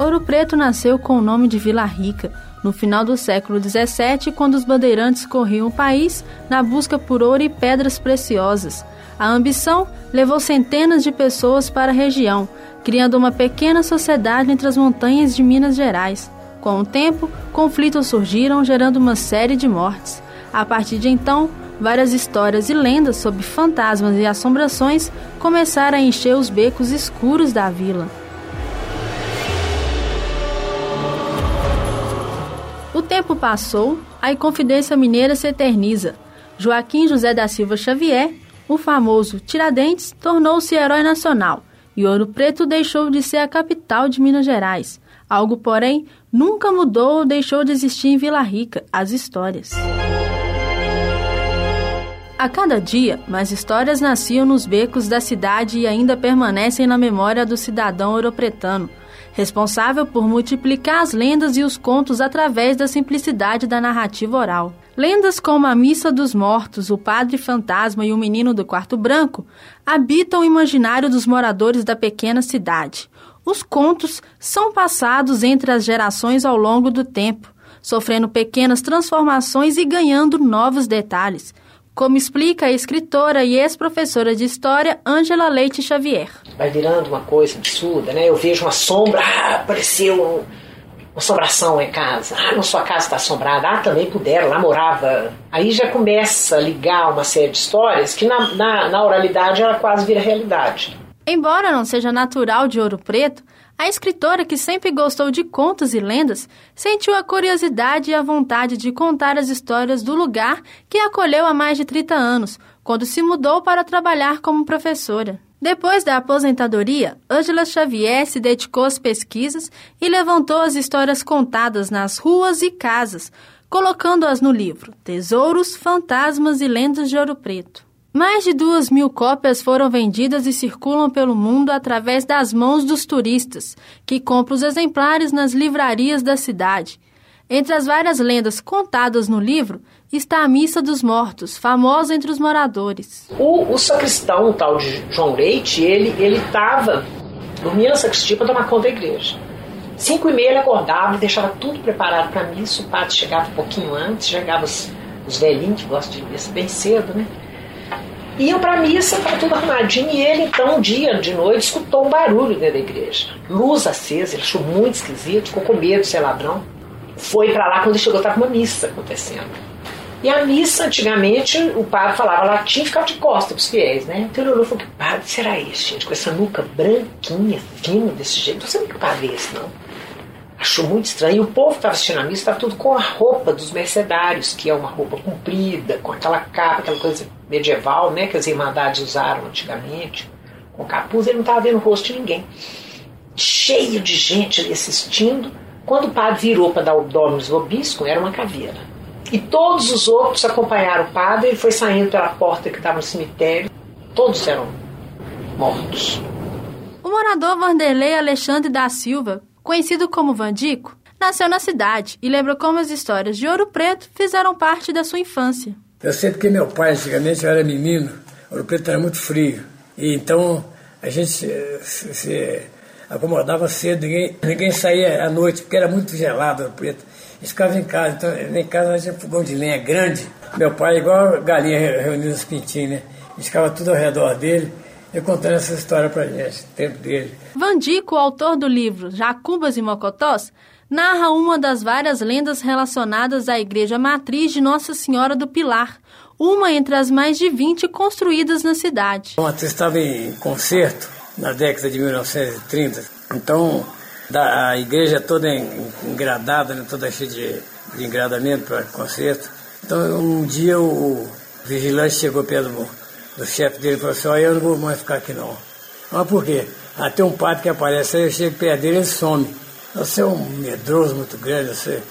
Ouro Preto nasceu com o nome de Vila Rica, no final do século XVII, quando os bandeirantes corriam o país na busca por ouro e pedras preciosas. A ambição levou centenas de pessoas para a região, criando uma pequena sociedade entre as montanhas de Minas Gerais. Com o tempo, conflitos surgiram, gerando uma série de mortes. A partir de então, várias histórias e lendas sobre fantasmas e assombrações começaram a encher os becos escuros da vila. O tempo passou, a Inconfidência Mineira se eterniza. Joaquim José da Silva Xavier, o famoso Tiradentes, tornou-se herói nacional e Ouro Preto deixou de ser a capital de Minas Gerais. Algo, porém, nunca mudou ou deixou de existir em Vila Rica, as histórias. A cada dia, mais histórias nasciam nos becos da cidade e ainda permanecem na memória do cidadão ouropretano responsável por multiplicar as lendas e os contos através da simplicidade da narrativa oral. Lendas como a Missa dos Mortos, o Padre Fantasma e o Menino do Quarto Branco habitam o imaginário dos moradores da pequena cidade. Os contos são passados entre as gerações ao longo do tempo, sofrendo pequenas transformações e ganhando novos detalhes, como explica a escritora e ex-professora de História Ângela Leite Xavier. Vai virando uma coisa absurda, né? Eu vejo uma sombra, ah, apareceu uma assombração em casa. Ah, não sua casa está assombrada. Ah, também puderam, lá morava. Aí já começa a ligar uma série de histórias que na, na, na oralidade ela quase vira realidade. Embora não seja natural de Ouro Preto, a escritora, que sempre gostou de contos e lendas, sentiu a curiosidade e a vontade de contar as histórias do lugar que acolheu há mais de 30 anos, quando se mudou para trabalhar como professora. Depois da aposentadoria, Ângela Xavier se dedicou às pesquisas e levantou as histórias contadas nas ruas e casas, colocando-as no livro Tesouros, Fantasmas e Lendas de Ouro Preto. Mais de duas mil cópias foram vendidas e circulam pelo mundo através das mãos dos turistas, que compram os exemplares nas livrarias da cidade. Entre as várias lendas contadas no livro está a Missa dos Mortos, famosa entre os moradores. O, o sacristão, o tal de João Leite, ele estava dormia na sacristia para tomar conta da igreja. Cinco e meia ele acordava e deixava tudo preparado para a missa. O padre chegava um pouquinho antes, chegava os, os velhinhos que gostam de missa bem cedo, né? Iam para a missa, estava tudo arrumadinho, e ele, então, um dia de noite, escutou um barulho dentro da igreja. Luz acesa, ele achou muito esquisito, ficou com medo de ser ladrão. Foi para lá, quando chegou, estava uma missa acontecendo. E a missa, antigamente, o padre falava latim e ficava de costas para os fiéis, né? Então ele olhou e falou: que padre será esse, gente? Com essa nuca branquinha, fina desse jeito. Não sei que padre é esse, não achou muito estranho. E o povo que estava assistindo a missa estava tudo com a roupa dos mercedários, que é uma roupa comprida, com aquela capa, aquela coisa medieval, né, que as irmandades usaram antigamente, com capuz. Ele não estava vendo o rosto de ninguém. Cheio de gente ali assistindo. Quando o padre virou para dar o Dominus Vobiscum, era uma caveira. E todos os outros acompanharam o padre, ele foi saindo pela porta que estava no cemitério. Todos eram mortos. O morador Vanderlei Alexandre da Silva conhecido como Vandico, nasceu na cidade e lembra como as histórias de Ouro Preto fizeram parte da sua infância. Eu sei porque meu pai, antigamente, era menino, Ouro Preto era muito frio. E então a gente se, acomodava cedo, ninguém, ninguém saía à noite, porque era muito gelado Ouro Preto. Gente ficava em casa, então em casa tinha fogão de lenha grande. Meu pai, igual galinha reunida nos pintinhos, né? Gente ficava tudo ao redor dele e contando essa história pra gente, o tempo dele. Vandico, autor do livro Jacubas e Mocotós, narra uma das várias lendas relacionadas à igreja matriz de Nossa Senhora do Pilar, uma entre as mais de 20 construídas na cidade. A matriz estava em concerto na década de 1930, então a igreja toda engradada, né, toda cheia de, de engradamento para concerto. Então um dia o vigilante chegou perto do, do chefe dele falou assim, olha, eu não vou mais ficar aqui não. Mas por quê? Até um padre que aparece aí, eu chego perto dele ele some. Você é um medroso muito grande, você,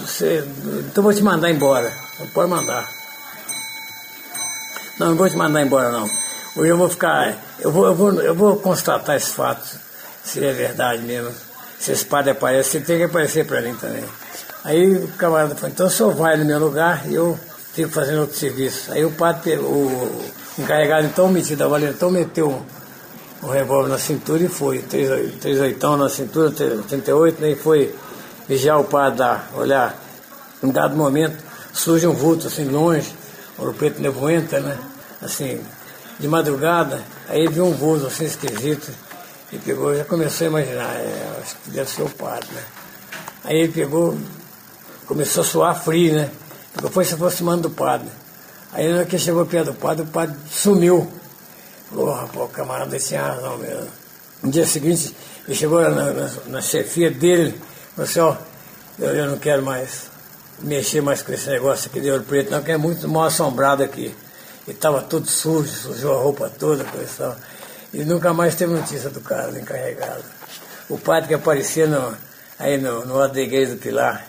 você. Então vou te mandar embora. Não pode mandar. Não, não vou te mandar embora não. Hoje eu vou ficar. Eu vou, eu vou, eu vou constatar esse fato, se é verdade mesmo. Se esse padre aparece, você tem que aparecer para mim também. Aí o camarada falou, então o senhor vai no meu lugar e eu fico fazendo outro serviço. Aí o padre, o encarregado então metido da valendo, então meteu o revólver na cintura e foi. Três, três oitão na cintura, 38, né? E foi vigiar o padre lá, olhar. Em dado momento, surge um vulto assim longe, ouro preto nevoenta, né? Assim, de madrugada, aí viu um vulto assim esquisito e pegou, já começou a imaginar, é, acho que deve ser o padre, né? Aí ele pegou, começou a suar frio, né? Foi se aproximando do padre. Aí na hora que chegou perto do padre, o padre sumiu. Falou, rapaz, o camarada tinha razão mesmo. No dia seguinte, ele chegou na, na, na chefia dele, falou assim, ó, eu, eu, não quero mais mexer mais com esse negócio aqui de ouro preto, não, que é muito mal assombrado aqui. E estava tudo sujo, sujou a roupa toda, coisa e nunca mais teve notícia do cara, encarregado. O padre que aparecia no, aí no, no da igreja do Pilar,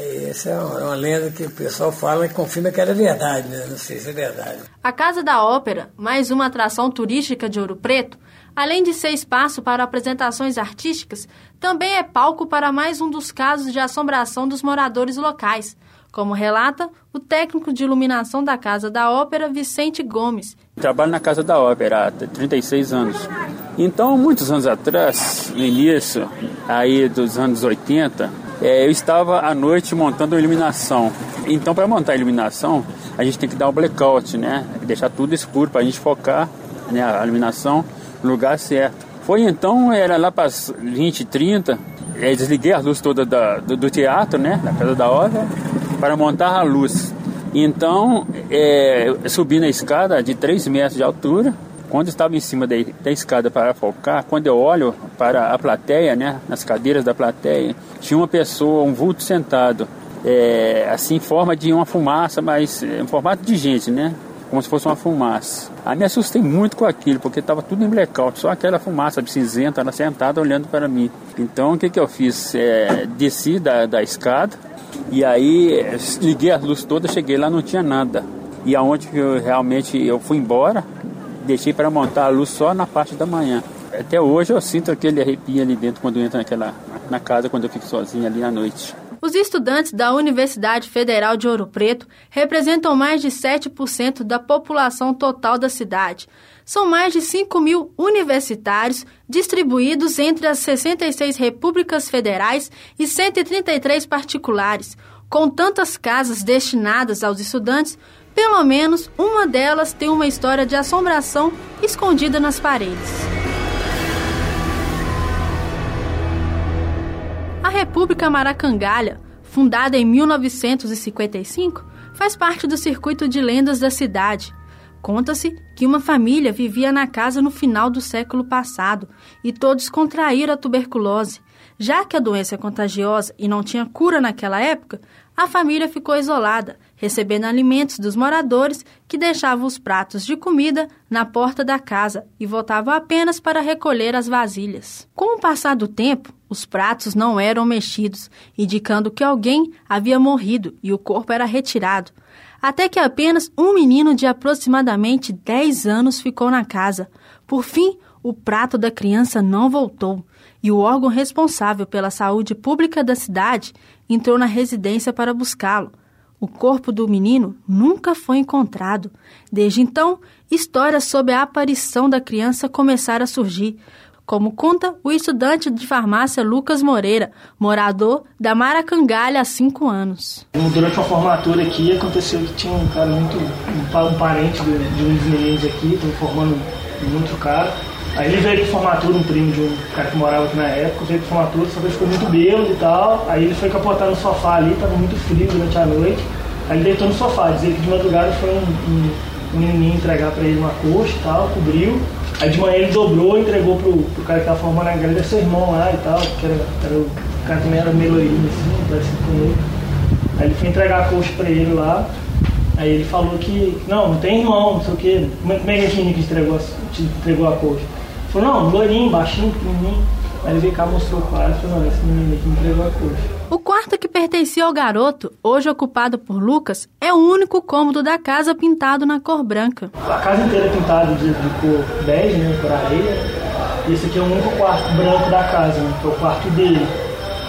essa é uma, uma, lenda que o pessoal fala e confirma que era verdade, né? Não sei se é verdade. A Casa da Ópera, mais uma atração turística de Ouro Preto, além de ser espaço para apresentações artísticas, também é palco para mais um dos casos de assombração dos moradores locais, como relata o técnico de iluminação da Casa da Ópera, Vicente Gomes. Trabalho na Casa da Ópera há 36 anos. Então, muitos anos atrás, no início aí dos anos 80, é, eu estava à noite montando a iluminação. Então, para montar a iluminação, a gente tem que dar um blackout, né? Deixar tudo escuro para a gente focar né, a iluminação no lugar certo. Foi então, era lá para as 20, 30, é, desliguei a luz toda da, do, do, teatro, né? Da Casa da Ópera para montar a luz. Então, é, subi na escada de 3 metros de altura. Quando estava em cima da, da escada para focar, quando eu olho para a plateia, né, nas cadeiras da plateia, tinha uma pessoa, um vulto sentado, é, assim, em forma de uma fumaça, mas em formato de gente, né? Como se fosse uma fumaça. Aí me assustei muito com aquilo, porque estava tudo em blackout, só aquela fumaça cinzenta, ela sentada olhando para mim. Então o que, que eu fiz? É, desci da, da escada, e aí liguei as luzes todas, cheguei lá, não tinha nada. E aonde eu realmente eu fui embora, deixei para montar a luz só na parte da manhã. Até hoje eu sinto aquele arrepio ali dentro quando eu entro naquela, na casa, quando eu fico sozinho ali à noite. Os estudantes da Universidade Federal de Ouro Preto representam mais de 7% da população total da cidade. São mais de 5 mil universitários distribuídos entre as 66 repúblicas federais e 133 particulares. Com tantas casas destinadas aos estudantes, pelo menos uma delas tem uma história de assombração escondida nas paredes. A República Maracangalha, fundada em 1955, faz parte do circuito de lendas da cidade. Conta-se que uma família vivia na casa no final do século passado e todos contraíram a tuberculose. Já que a doença é contagiosa e não tinha cura naquela época, a família ficou isolada, recebendo alimentos dos moradores que deixavam os pratos de comida na porta da casa e voltavam apenas para recolher as vasilhas. Com o passar do tempo, os pratos não eram mexidos, indicando que alguém havia morrido e o corpo era retirado até que apenas um menino de aproximadamente 10 anos ficou na casa. Por fim, o prato da criança não voltou e o órgão responsável pela saúde pública da cidade entrou na residência para buscá-lo. O corpo do menino nunca foi encontrado. Desde então, histórias sobre a aparição da criança começaram a surgir, como conta o estudante de farmácia Lucas Moreira, morador da Maracangalha há cinco anos. Durante uma formatura aqui, aconteceu que tinha um cara muito. um, parente de, um dos meninos aqui, estão formando muito cara. Aí ele veio de formatura, um primo de um cara que morava aqui na época, veio de formatura, só que ele ficou muito bêbado e tal. Aí ele foi capotar no sofá ali, estava muito frio durante a noite. Aí ele deitou no sofá, dizia que de madrugada foi um, um, um menininho entregar para ele uma coxa e tal, cobriu. Aí de manhã ele dobrou entregou pro, pro cara que tava formando a igreja, seu irmão lá e tal, que era, era o cara também era meio assim, parecido com ele. Aí ele foi entregar a coxa pra ele lá. Aí ele falou que, não, não tem irmão, não sei o quê. Como é, é que a gente entregou, te entregou a coxa? Ele falou, não, loirinho, baixinho, pequenininho. Aí ele veio cá, mostrou o quadro e falou, não, esse menino aqui entregou a coxa. O quarto que pertencia ao garoto, hoje ocupado por Lucas, é o único cômodo da casa pintado na cor branca. A casa inteira é pintada de, de cor bege, né, cor areia. E esse aqui é o único quarto branco da casa, né, que é o quarto dele,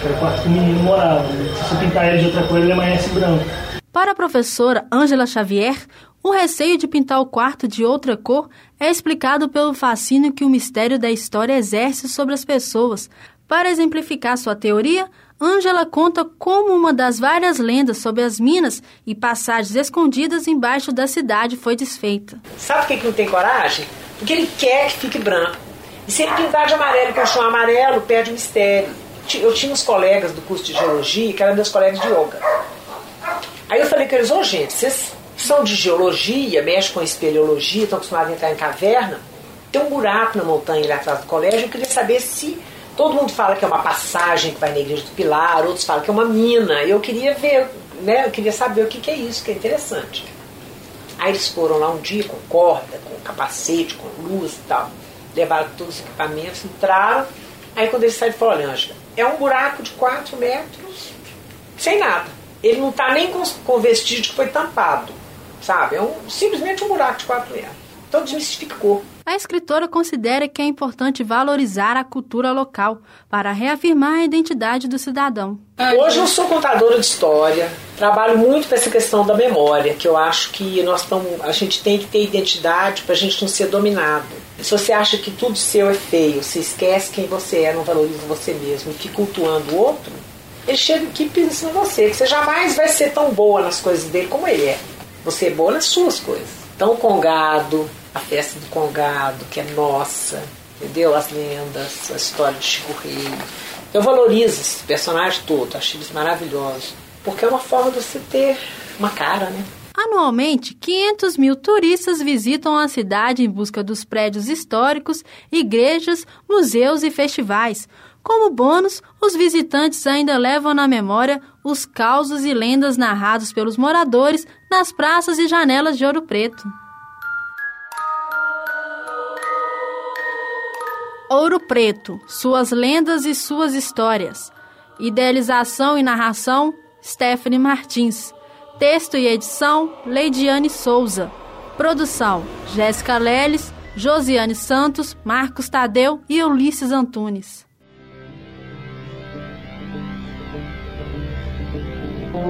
que era o quarto que o menino morava. Né. Se você pintar ele de outra cor, ele amanhece branco. Para a professora Ângela Xavier, o receio de pintar o quarto de outra cor é explicado pelo fascínio que o mistério da história exerce sobre as pessoas. Para exemplificar sua teoria, Ângela conta como uma das várias lendas sobre as minas e passagens escondidas embaixo da cidade foi desfeita. Sabe por que, não tem coragem? Porque ele quer que fique branco. E se ele pintar de amarelo e continuar amarelo, perde o mistério. Eu tinha uns colegas do curso de geologia que eram meus colegas de yoga. Aí eu falei com eles, ô oh, gente, vocês são de geologia, mexem com espeleologia, estão acostumados a entrar em caverna. Tem um buraco na montanha ali atrás do colégio, eu queria saber se Todo mundo fala que é uma passagem que vai na igreja do Pilar, outros falam que é uma mina. Eu queria ver, né? Eu queria saber o que, que é isso, que é interessante. Aí eles foram lá um dia com corda, com capacete, com luz e tal. Levaram todos os equipamentos, entraram. Aí quando eles saíram, falaram, olha, Ângela, é um buraco de 4 metros, sem nada. Ele não está nem com, com vestígio que foi tampado, sabe? É um, simplesmente um buraco de 4 metros. Então desmistificou. A escritora considera que é importante valorizar a cultura local para reafirmar a identidade do cidadão. Hoje eu sou contadora de história, trabalho muito com essa questão da memória, que eu acho que nós tamo, a gente tem que ter identidade para a gente não ser dominado. Se você acha que tudo seu é feio, você esquece quem você é, não valoriza você mesmo e fica cultuando o outro, ele chega aqui e pisa em você, que você jamais vai ser tão boa nas coisas dele como ele é. Você é boa nas suas coisas. Tão congado, a festa do Congado, que é nossa, entendeu? As lendas, a história de Chico Rei. Eu valorizo esse personagem todo, acho eles maravilhosos, porque é uma forma de você ter uma cara, né? Anualmente, 500 mil turistas visitam a cidade em busca dos prédios históricos, igrejas, museus e festivais. Como bônus, os visitantes ainda levam na memória os causos e lendas narrados pelos moradores nas praças e janelas de Ouro Preto. Ouro Preto, suas lendas e suas histórias. Idealização e narração, Stephanie Martins. Texto e edição, Leidiane Souza. Produção, Jéssica Leles, Josiane Santos, Marcos Tadeu e Ulisses Antunes. At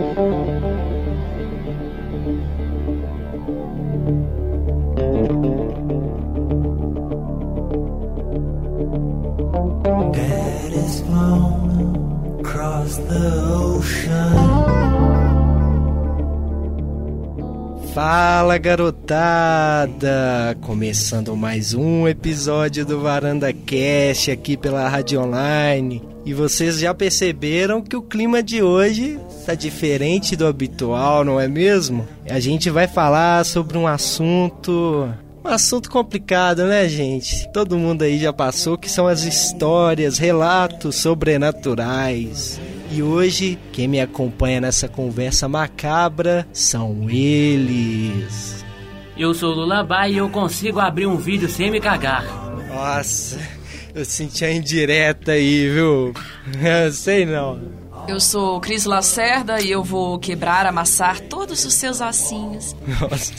its flown across the ocean. Fala garotada! Começando mais um episódio do Varanda Cast aqui pela Rádio Online. E vocês já perceberam que o clima de hoje está diferente do habitual, não é mesmo? A gente vai falar sobre um assunto um assunto complicado, né, gente? Todo mundo aí já passou que são as histórias, relatos sobrenaturais. E hoje, quem me acompanha nessa conversa macabra são eles. Eu sou o Lullaby e eu consigo abrir um vídeo sem me cagar. Nossa, eu senti a indireta aí, viu? Eu sei não. Eu sou Cris Lacerda e eu vou quebrar, amassar todos os seus ossinhos. Nossa,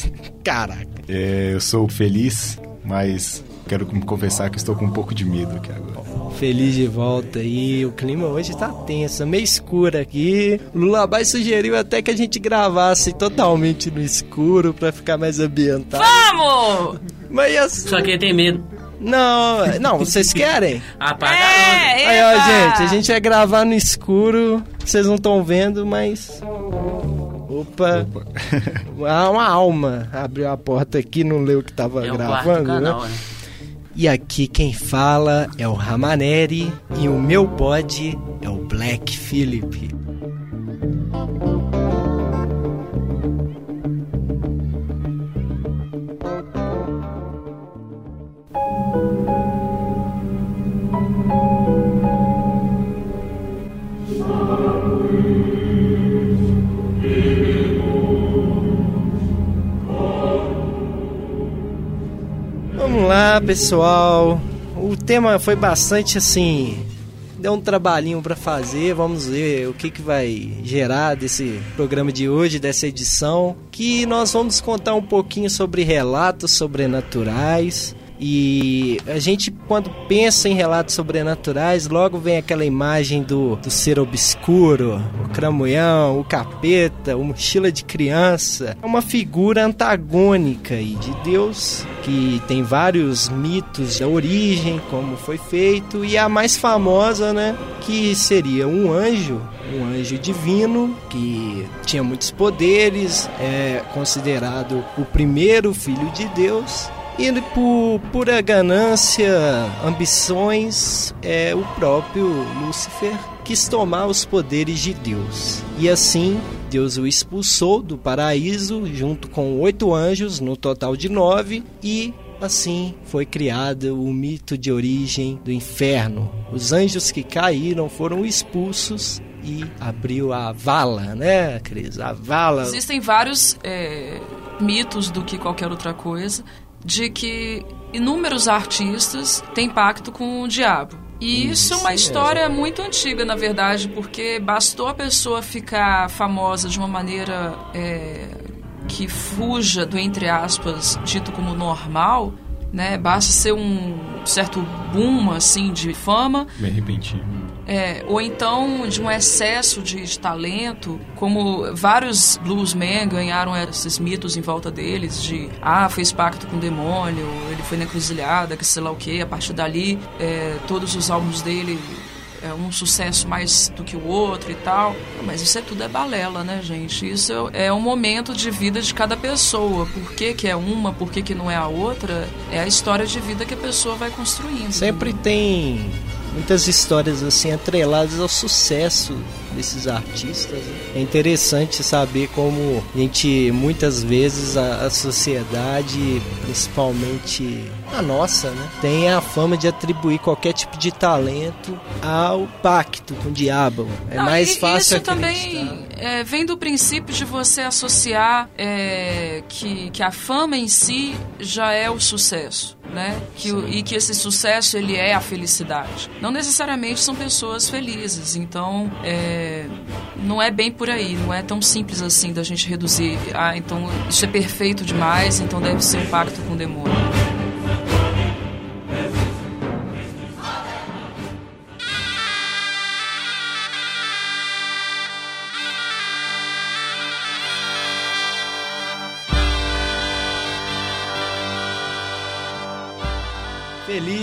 caraca. É, eu sou feliz, mas quero confessar que estou com um pouco de medo aqui agora feliz de volta aí. O clima hoje tá tenso, meio escuro aqui. O Lullaby sugeriu até que a gente gravasse totalmente no escuro para ficar mais ambientado. Vamos! Mas assim... Só que tem medo. Não, não, vocês querem? Apaga é, Aí, ó, gente, a gente vai gravar no escuro. Vocês não estão vendo, mas. Opa! Opa. uma alma abriu a porta aqui, não leu o que tava é gravando, canal, né? né? E aqui quem fala é o Ramaneri e o meu bode é o Black Philip. Pessoal. O tema foi bastante assim. Deu um trabalhinho para fazer. Vamos ver o que, que vai gerar desse programa de hoje, dessa edição. Que nós vamos contar um pouquinho sobre relatos sobrenaturais. E a gente, quando pensa em relatos sobrenaturais, logo vem aquela imagem do, do ser obscuro, o cramunhão, o capeta, o mochila de criança. É uma figura antagônica aí de Deus, que tem vários mitos da origem, como foi feito, e a mais famosa, né, que seria um anjo, um anjo divino que tinha muitos poderes, é considerado o primeiro filho de Deus e por pura ganância, ambições, é o próprio Lúcifer quis tomar os poderes de Deus. E assim, Deus o expulsou do paraíso junto com oito anjos, no total de nove, e assim foi criado o mito de origem do inferno. Os anjos que caíram foram expulsos e abriu a vala, né, Cris? A vala. Existem vários é, mitos do que qualquer outra coisa de que inúmeros artistas têm pacto com o diabo. E isso é uma história muito antiga, na verdade, porque bastou a pessoa ficar famosa de uma maneira é, que fuja do, entre aspas, dito como normal, né? Basta ser um certo boom, assim, de fama. Bem repentino é, ou então de um excesso de, de, talento, como vários bluesmen ganharam esses mitos em volta deles, de ah, fez pacto com o demônio, ele foi na encruzilhada, que sei lá o que, a partir dali é, todos os álbuns dele é um sucesso mais do que o outro e tal. Mas isso é tudo é balela, né, gente? Isso é um momento de vida de cada pessoa. Por que, que é uma, por que, que não é a outra? É a história de vida que a pessoa vai construindo. Sempre tem muitas histórias assim atreladas ao sucesso desses artistas. Né? É interessante saber como a gente muitas vezes a, a sociedade, principalmente a nossa, né, tem a fama de atribuir qualquer tipo de talento ao pacto com o diabo. É Não, mais fácil Isso também é, vem do princípio de você associar é, que, que a fama em si já é o sucesso. Né? Que, e que esse sucesso ele é a felicidade. Não necessariamente são pessoas felizes, então é, não é bem por aí, não é tão simples assim da gente reduzir. Ah, então isso é perfeito demais, então deve ser um pacto com o demônio.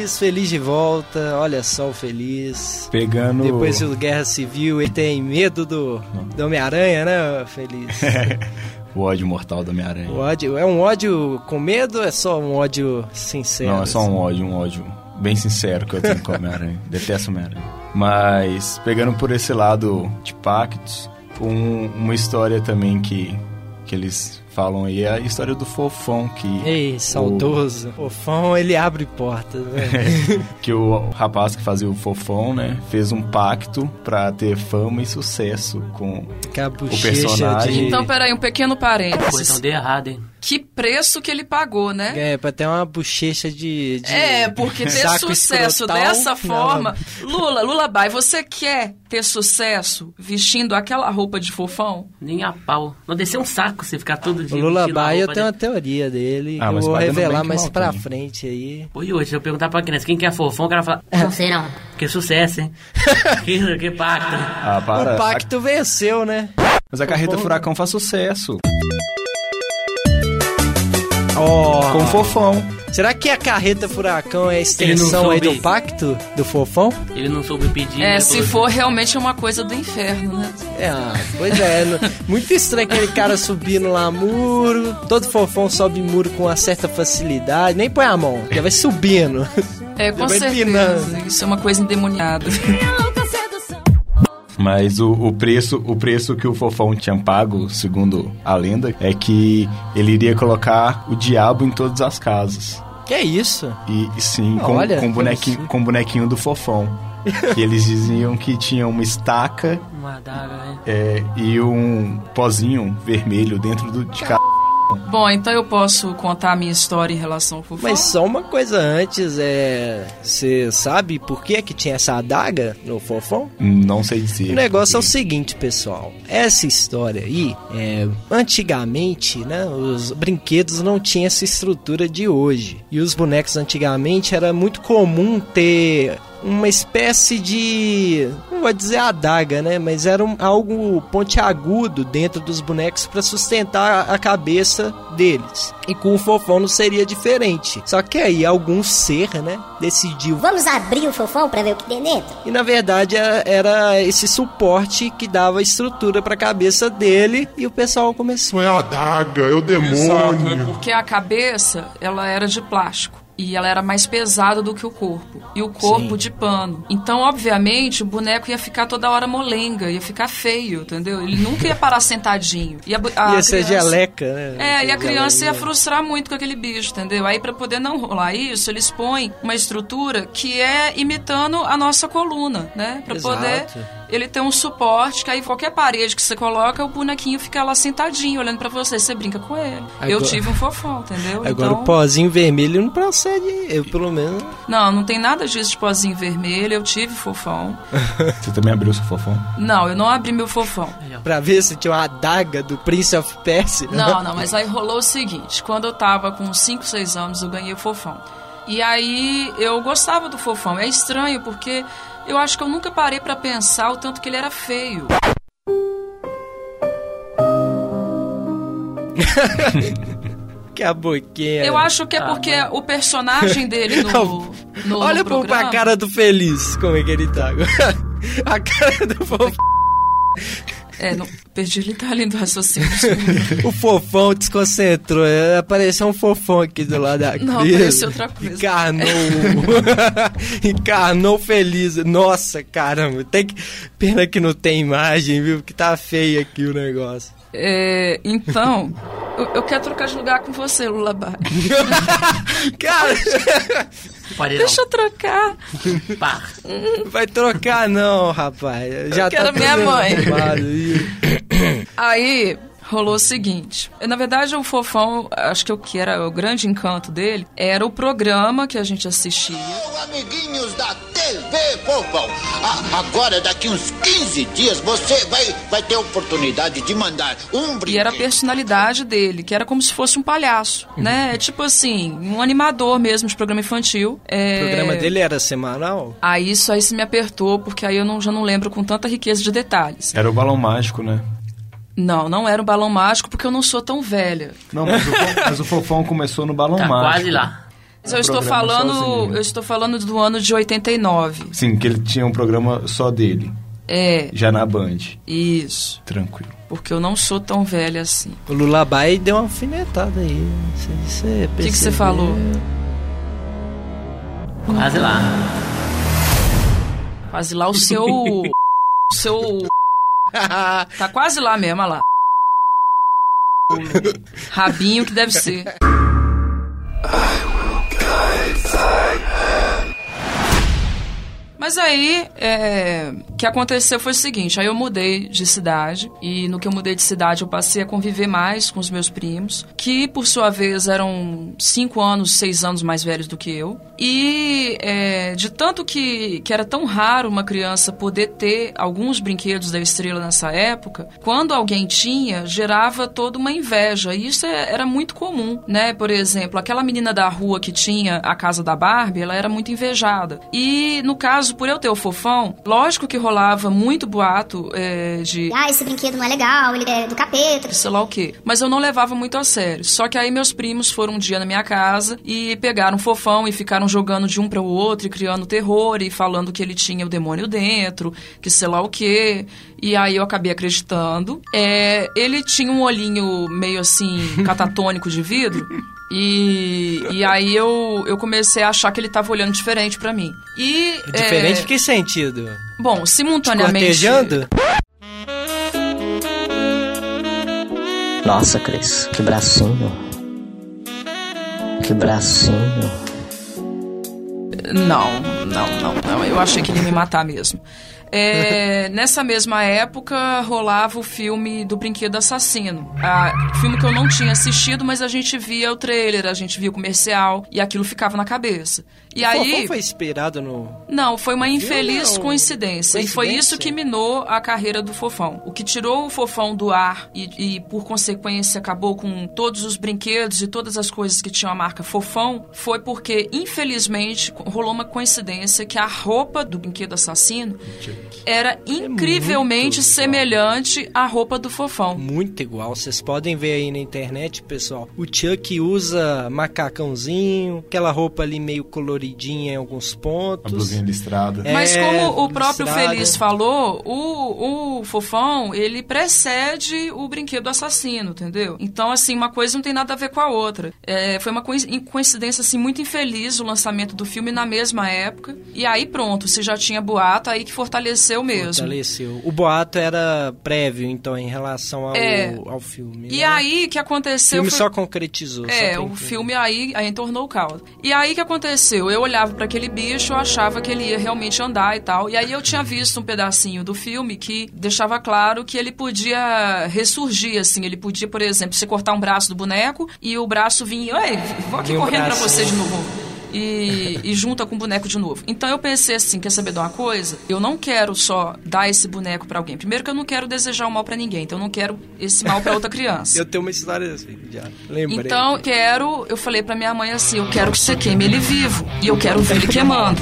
Feliz, feliz de volta. Olha só o feliz. Pegando. Depois do Guerra Civil, ele tem medo do, do Homem-Aranha, né, Feliz? o ódio mortal do Homem-Aranha. O ódio. É um ódio com medo ou é só um ódio sincero? Não, é só um ódio, um ódio bem sincero que eu tenho com o Homem-Aranha. Detesto o Homem-Aranha. Mas, pegando por esse lado de pactos, um, uma história também que, que eles falam aí é a história do Fofão que Ei, saudoso. O... Fofão, ele abre portas, né? que o rapaz que fazia o Fofão, né, fez um pacto para ter fama e sucesso com o personagem. De... Então, peraí, um pequeno parênteses. Coisa então deu errado, hein? que preço que ele pagou, né? É, pra ter uma bochecha de. de é, porque ter sucesso escrotal, dessa forma. Não. Lula, Lula Bai, você quer ter sucesso vestindo aquela roupa de fofão? Nem a pau. Não descer um saco você ficar todo dia. O Lula Bai, eu tenho uma teoria dele ah, que eu vou revelar mais pra frente aí. Oi, hoje, se eu perguntar pra criança quem quer fofão, o cara fala. Não sei não. Que sucesso, hein? que, que pacto. Ah, para. O pacto a... venceu, né? Mas a carreta furacão faz sucesso. Oh. Com fofão. Será que a carreta furacão é a extensão aí do pacto do fofão? Ele não soube pedir. É, se for realmente uma coisa do inferno, né? É, pois é. muito estranho aquele cara subindo lá muro. Todo fofão sobe muro com uma certa facilidade. Nem põe a mão, já vai subindo. É, com certeza. Isso é uma coisa endemoniada. Mas o, o, preço, o preço que o Fofão tinha pago, segundo a lenda, é que ele iria colocar o diabo em todas as casas. Que é isso? E, sim, com, Olha, com, bonequinho, com bonequinho do Fofão. que eles diziam que tinha uma estaca uma adaga, né? é, e um pozinho vermelho dentro do, de cada Bom, então eu posso contar a minha história em relação ao fofão? Mas só uma coisa antes, é. Você sabe por que que tinha essa adaga no fofão? Não sei dizer. O negócio é o seguinte, pessoal. Essa história aí, é, antigamente, né, os brinquedos não tinham essa estrutura de hoje. E os bonecos antigamente era muito comum ter uma espécie de. não vou dizer adaga, né? Mas era um, algo pontiagudo dentro dos bonecos para sustentar a cabeça deles. E com o fofão não seria diferente. Só que aí algum ser, né? Decidiu. Vamos abrir o fofão para ver o que tem dentro? E na verdade era, era esse suporte que dava estrutura para a cabeça dele. E o pessoal começou. Não é a adaga, é o demônio. Exato, é porque a cabeça, ela era de plástico. E ela era mais pesada do que o corpo. E o corpo Sim. de pano. Então, obviamente, o boneco ia ficar toda hora molenga, ia ficar feio, entendeu? Ele nunca ia parar sentadinho. E a, a Ia ser geleca, né? É, e a criança ia frustrar muito com aquele bicho, entendeu? Aí, pra poder não rolar isso, eles põem uma estrutura que é imitando a nossa coluna, né? Pra Exato. poder ele ter um suporte, que aí qualquer parede que você coloca, o bonequinho fica lá sentadinho, olhando pra você. Você brinca com ele. Eu Agora- tive um fofão, entendeu? Agora então, o pozinho vermelho não procede, eu pelo menos. Não, não tem nada disso de pozinho vermelho. Eu tive fofão. Você também abriu seu fofão? Não, eu não abri meu fofão. Pra ver se tinha uma adaga do Prince of Persia. Não, não, mas aí rolou o seguinte: quando eu tava com 5, 6 anos, eu ganhei o fofão. E aí eu gostava do fofão. É estranho porque eu acho que eu nunca parei pra pensar o tanto que ele era feio. que a boquinha. Eu acho que é porque o personagem dele no, no, Olha no pro, pra programa... cara do feliz, como é que ele tá agora. a cara do. É, não, perdi ele tá ali do raciocínio. o fofão desconcentrou. é, Apareceu um fofão aqui do lado da Não, Cris. apareceu outra coisa. Encarnou. Encarnou feliz. Nossa, caramba. Tem que... Pena que não tem imagem, viu? Que tá feio aqui o negócio. É, então, eu, eu quero trocar de lugar com você, Lullaby. Cara, Pode Deixa eu trocar. Pá. vai trocar não, rapaz. Já quero tá minha mãe. aí. Rolou o seguinte. Na verdade, o Fofão, acho que o que era o grande encanto dele era o programa que a gente assistia. Amiguinhos da TV Fofão, a- agora daqui uns 15 dias você vai, vai ter oportunidade de mandar um E era a brinquedo. personalidade dele, que era como se fosse um palhaço, né? Tipo assim, um animador mesmo de programa infantil. É... O programa dele era semanal? Aí isso aí se me apertou, porque aí eu não, já não lembro com tanta riqueza de detalhes. Era o balão mágico, né? Não, não era um balão mágico, porque eu não sou tão velha. Não, mas o, mas o fofão começou no balão Tá mágico. quase lá. Mas eu estou falando, sozinho. eu estou falando do ano de 89. Sim, que ele tinha um programa só dele, É, já na Band. isso. Tranquilo. Porque eu não sou tão velha assim. O Lulabai deu uma alfinetada aí. Você, você O que, que você falou? Quase lá. Quase lá o seu. o seu. Tá quase lá mesmo, olha lá. Rabinho que deve ser. Mas aí, é, o que aconteceu foi o seguinte: aí eu mudei de cidade, e no que eu mudei de cidade eu passei a conviver mais com os meus primos, que por sua vez eram cinco anos, seis anos mais velhos do que eu. E é, de tanto que, que era tão raro uma criança poder ter alguns brinquedos da estrela nessa época, quando alguém tinha, gerava toda uma inveja. E isso é- era muito comum, né? Por exemplo, aquela menina da rua que tinha a casa da Barbie, ela era muito invejada. E no caso, por eu ter o fofão, lógico que rolava muito boato é, de Ah, esse brinquedo não é legal, ele é do capeta. sei lá o quê. Mas eu não levava muito a sério. Só que aí meus primos foram um dia na minha casa e pegaram um fofão e ficaram jogando de um para o outro e criando terror e falando que ele tinha o demônio dentro, que sei lá o quê. E aí eu acabei acreditando. É, ele tinha um olhinho meio assim, catatônico de vidro. E, e aí eu, eu comecei a achar que ele tava olhando diferente pra mim. E. Diferente é, em que sentido? Bom, simultaneamente. Cortejando? Nossa, Cris, que bracinho. Que bracinho. Não, não, não, não. Eu achei que ele ia me matar mesmo. É, nessa mesma época rolava o filme do Brinquedo Assassino. Ah, filme que eu não tinha assistido, mas a gente via o trailer, a gente via o comercial e aquilo ficava na cabeça. E O aí. Foi inspirado no. Não, foi uma infeliz Não. coincidência. E foi isso que minou a carreira do Fofão. O que tirou o Fofão do ar e, e, por consequência, acabou com todos os brinquedos e todas as coisas que tinham a marca Fofão foi porque, infelizmente, rolou uma coincidência que a roupa do brinquedo assassino era incrivelmente semelhante à roupa do Fofão. Muito igual. Vocês podem ver aí na internet, pessoal. O Chuck usa macacãozinho, aquela roupa ali meio coloridinha em alguns A pontos. blusinha listrada. É, Mas como o próprio listrada. Feliz falou, o, o Fofão, ele precede o brinquedo assassino, entendeu? Então, assim, uma coisa não tem nada a ver com a outra. É, foi uma coinc- coincidência, assim, muito infeliz o lançamento do filme na mesma época. E aí, pronto, se já tinha boato, aí que fortaleceu mesmo. Fortaleceu. O boato era prévio, então, em relação ao, É. ao filme. E né? aí, que O aconteceu... filme foi- só concretizou. só É, pra o filme aí, aí entornou o caldo. E aí que aconteceu? Eu olhava pra aquele bicho, eu achava que ele ia realmente andar e tal. E aí eu tinha visto um pedacinho do filme que deixava claro que ele podia ressurgir, assim. Ele podia, por exemplo, você cortar um braço do boneco e o braço vinha. Ei, vou aqui um correndo bracinho. você de novo. E, e junta com o boneco de novo. Então eu pensei assim, quer saber de uma coisa? Eu não quero só dar esse boneco pra alguém. Primeiro que eu não quero desejar o mal pra ninguém, então eu não quero esse mal pra outra criança. Eu tenho uma história assim, já lembrei. Então, quero, eu falei pra minha mãe assim, eu quero que você queime ele vivo e eu quero ver ele queimando.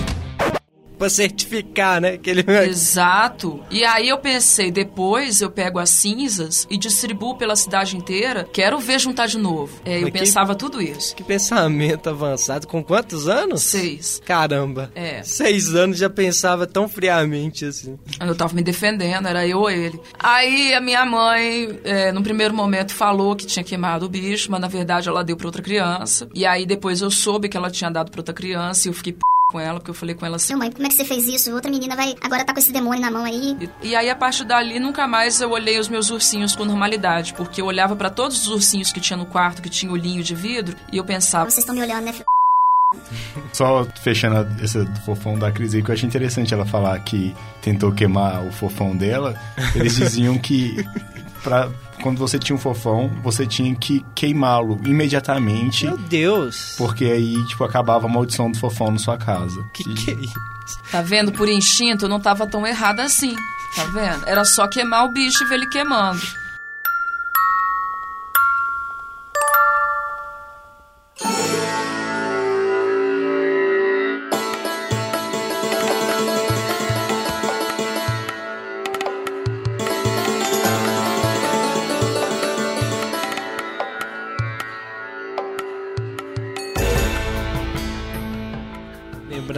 Pra certificar, né? Que ele... Exato. E aí eu pensei, depois eu pego as cinzas e distribuo pela cidade inteira. Quero ver juntar de novo. É, eu Mas que- pensava tudo isso. Que pensamento avançado. Com quantos anos? Seis. Caramba. É. Seis anos já pensava tão friamente assim. Eu tava me defendendo, era eu ou ele. Aí a minha mãe, é, no primeiro momento, falou que tinha queimado o bicho, mas na verdade ela deu pra outra criança. E aí depois eu soube que ela tinha dado pra outra criança e eu fiquei p... com ela, porque eu falei com ela assim. Meu mãe, como é que você fez isso? Outra menina vai agora tá com esse demônio na mão aí. E, e aí, a partir dali, nunca mais eu olhei os meus ursinhos com normalidade, porque eu olhava pra todos os ursinhos que tinha no quarto, que tinha olhinho de vidro, e eu pensava. Vocês estão me olhando, né, filho? Só fechando esse fofão da Cris aí, que eu achei interessante ela falar que tentou queimar o fofão dela. Eles diziam que pra, quando você tinha um fofão, você tinha que queimá-lo imediatamente. Meu Deus. Porque aí, tipo, acabava a maldição do fofão na sua casa. Que que é isso? Tá vendo? Por instinto, eu não tava tão errada assim. Tá vendo? Era só queimar o bicho e ver ele queimando.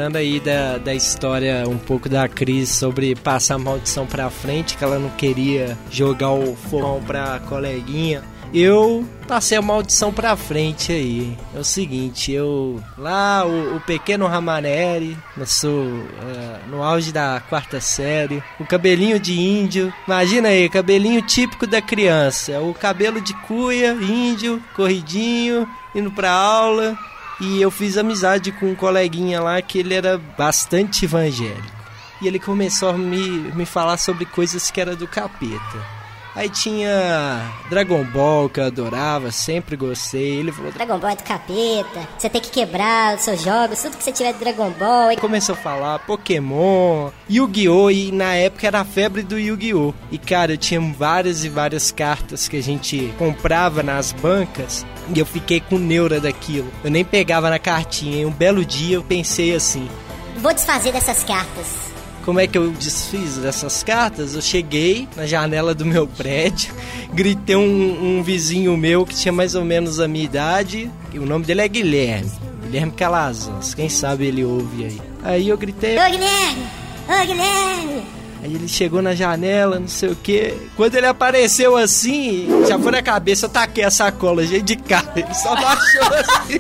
Lembrando aí da, da história um pouco da Cris sobre passar a maldição pra frente, que ela não queria jogar o fogão pra coleguinha. Eu passei a maldição pra frente aí. É o seguinte, eu. Lá, o, o pequeno Ramaneri, no, seu, eh, no auge da quarta série, o cabelinho de índio. Imagina aí, cabelinho típico da criança. O cabelo de cuia, índio, corridinho, indo pra aula. E eu fiz amizade com um coleguinha lá que ele era bastante evangélico. E ele começou a me, me falar sobre coisas que era do capeta. Aí tinha Dragon Ball que eu adorava, sempre gostei. Ele falou, Dragon Ball é do capeta. Você tem que quebrar os seus jogos, tudo que você tiver de Dragon Ball. Aí começou a falar Pokémon, Yu-Gi-Oh! E na época era a febre do Yu-Gi-Oh! E cara, eu tinha várias e várias cartas que a gente comprava nas bancas e eu fiquei com neura daquilo. Eu nem pegava na cartinha. E um belo dia eu pensei assim: Vou desfazer dessas cartas. como é que eu desfiz dessas cartas? Eu cheguei na janela do meu prédio, gritei um, um vizinho meu que tinha mais ou menos a minha idade, e o nome dele é Guilherme. Guilherme Calazans, quem sabe ele ouve aí. Aí eu gritei. Ô Guilherme! Ô Guilherme! Aí ele chegou na janela, não sei o que. Quando ele apareceu assim, já foi na cabeça, eu taquei a sacola, cheio de cara. Ele só baixou assim.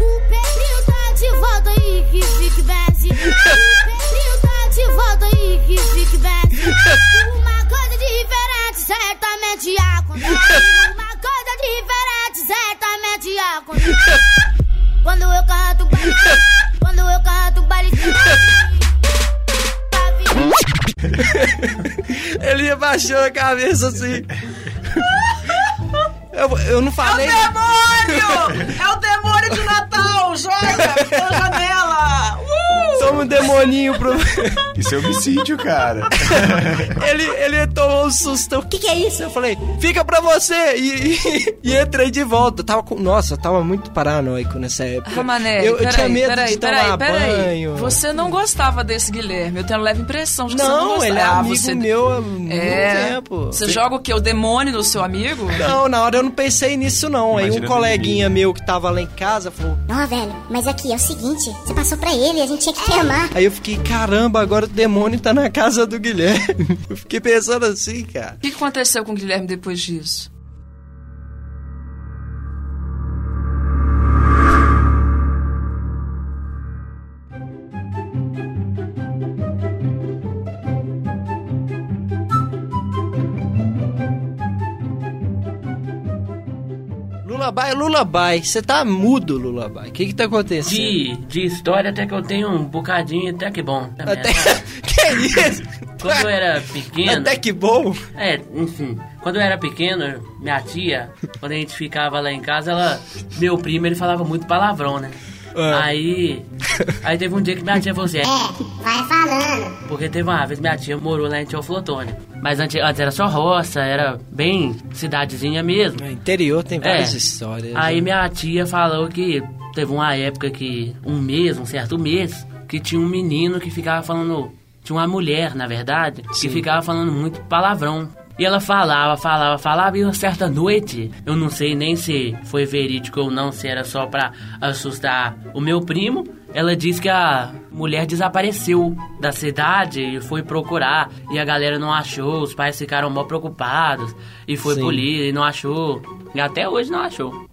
O Pedrinho tá de volta aí, que. O Pedrinho tá de volta aí, que. Uma acontece. Uma acontece. Quando eu canto quando eu canto baile Ele abaixou a cabeça assim. Eu, eu não falei. É o demônio! é o demônio de Natal! Joga pela janela! Uh! Somos um demoninho pro. Isso é homicídio, cara. ele, ele tomou um susto. O que, que é isso? Eu falei, fica pra você! E, e, e entrei de volta. Eu tava com. Nossa, eu tava muito paranoico nessa época. Ramanelli, eu, eu tinha medo peraí, de tomar peraí, banho. Você não gostava desse Guilherme. Eu tenho a leve impressão de que você não Não, gostava. ele é Ah, amigo você... meu há muito É. tempo. Você joga o quê? O demônio do seu amigo? Não, na hora eu não pensei nisso, não. Aí Imagina um coleguinha meu que tava lá em casa falou. Não, velho, mas aqui é o seguinte: você passou pra ele, a gente tinha que queimar. Aí eu fiquei, caramba, agora o demônio tá na casa do Guilherme. Eu fiquei pensando assim, cara. O que que aconteceu com o Guilherme depois disso? Lulabai, Lulabai, você tá mudo, Lulabai. O que que tá acontecendo? De, de história até que eu tenho um bocadinho até que bom. Até... que isso? Quando eu era pequeno... Até que bom. É, enfim. Quando eu era pequeno, minha tia, quando a gente ficava lá em casa, ela... Meu primo, ele falava muito palavrão, né? Ah. Aí... Aí teve um dia que minha tia falou assim... É, vai falando. Porque teve uma vez minha tia morou lá em Teoflotone. Mas antes, antes era só roça, era bem cidadezinha mesmo. No interior tem várias É. histórias. Aí né? minha tia falou que teve uma época que, um mês, um certo mês, que tinha um menino que ficava falando. Tinha uma mulher, na verdade, Sim. que ficava falando muito palavrão. E ela falava, falava, falava, e uma certa noite, eu não sei nem se foi verídico ou não, se era só pra assustar o meu primo, ela disse que a mulher desapareceu da cidade e foi procurar, e a galera não achou, os pais ficaram mó preocupados, e foi Sim. polícia e não achou, e até hoje não achou.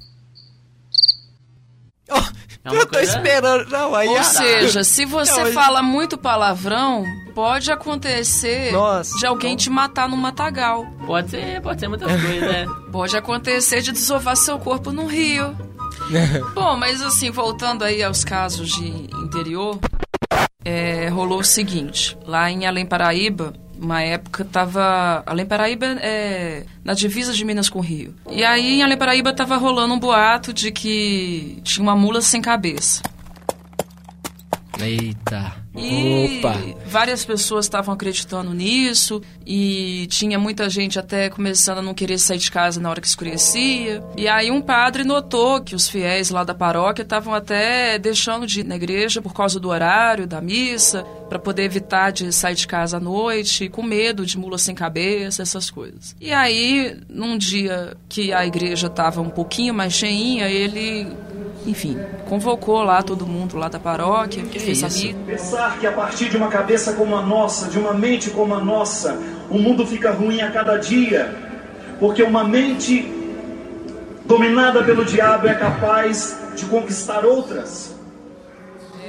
Oh, É eu tô coisa- esperando. Não, aí Ou ah, seja, se você Não, fala muito palavrão, pode acontecer Nossa. de alguém te matar no matagal. Pode ser, pode ser muitas coisas, né? Pode acontecer de desovar seu corpo no rio. Bom, mas assim, voltando aí aos casos de interior, é, rolou o seguinte: lá em Além Paraíba, uma época tava. Além Paraíba é na divisa de Minas com o Rio. E aí em Além Paraíba tava rolando um boato de que tinha uma mula sem cabeça. Eita. E Opa. várias pessoas estavam acreditando nisso e tinha muita gente até começando a não querer sair de casa na hora que escurecia. E aí um padre notou que os fiéis lá da paróquia estavam até deixando de ir na igreja por causa do horário da missa, para poder evitar de sair de casa à noite, com medo de mula sem cabeça, essas coisas. E aí, num dia que a igreja estava um pouquinho mais cheinha, ele enfim, convocou lá todo mundo lá da paróquia, que fez a isso? Pensar que a partir de uma cabeça como a nossa, de uma mente como a nossa, o mundo fica ruim a cada dia, porque uma mente dominada pelo diabo é capaz de conquistar outras.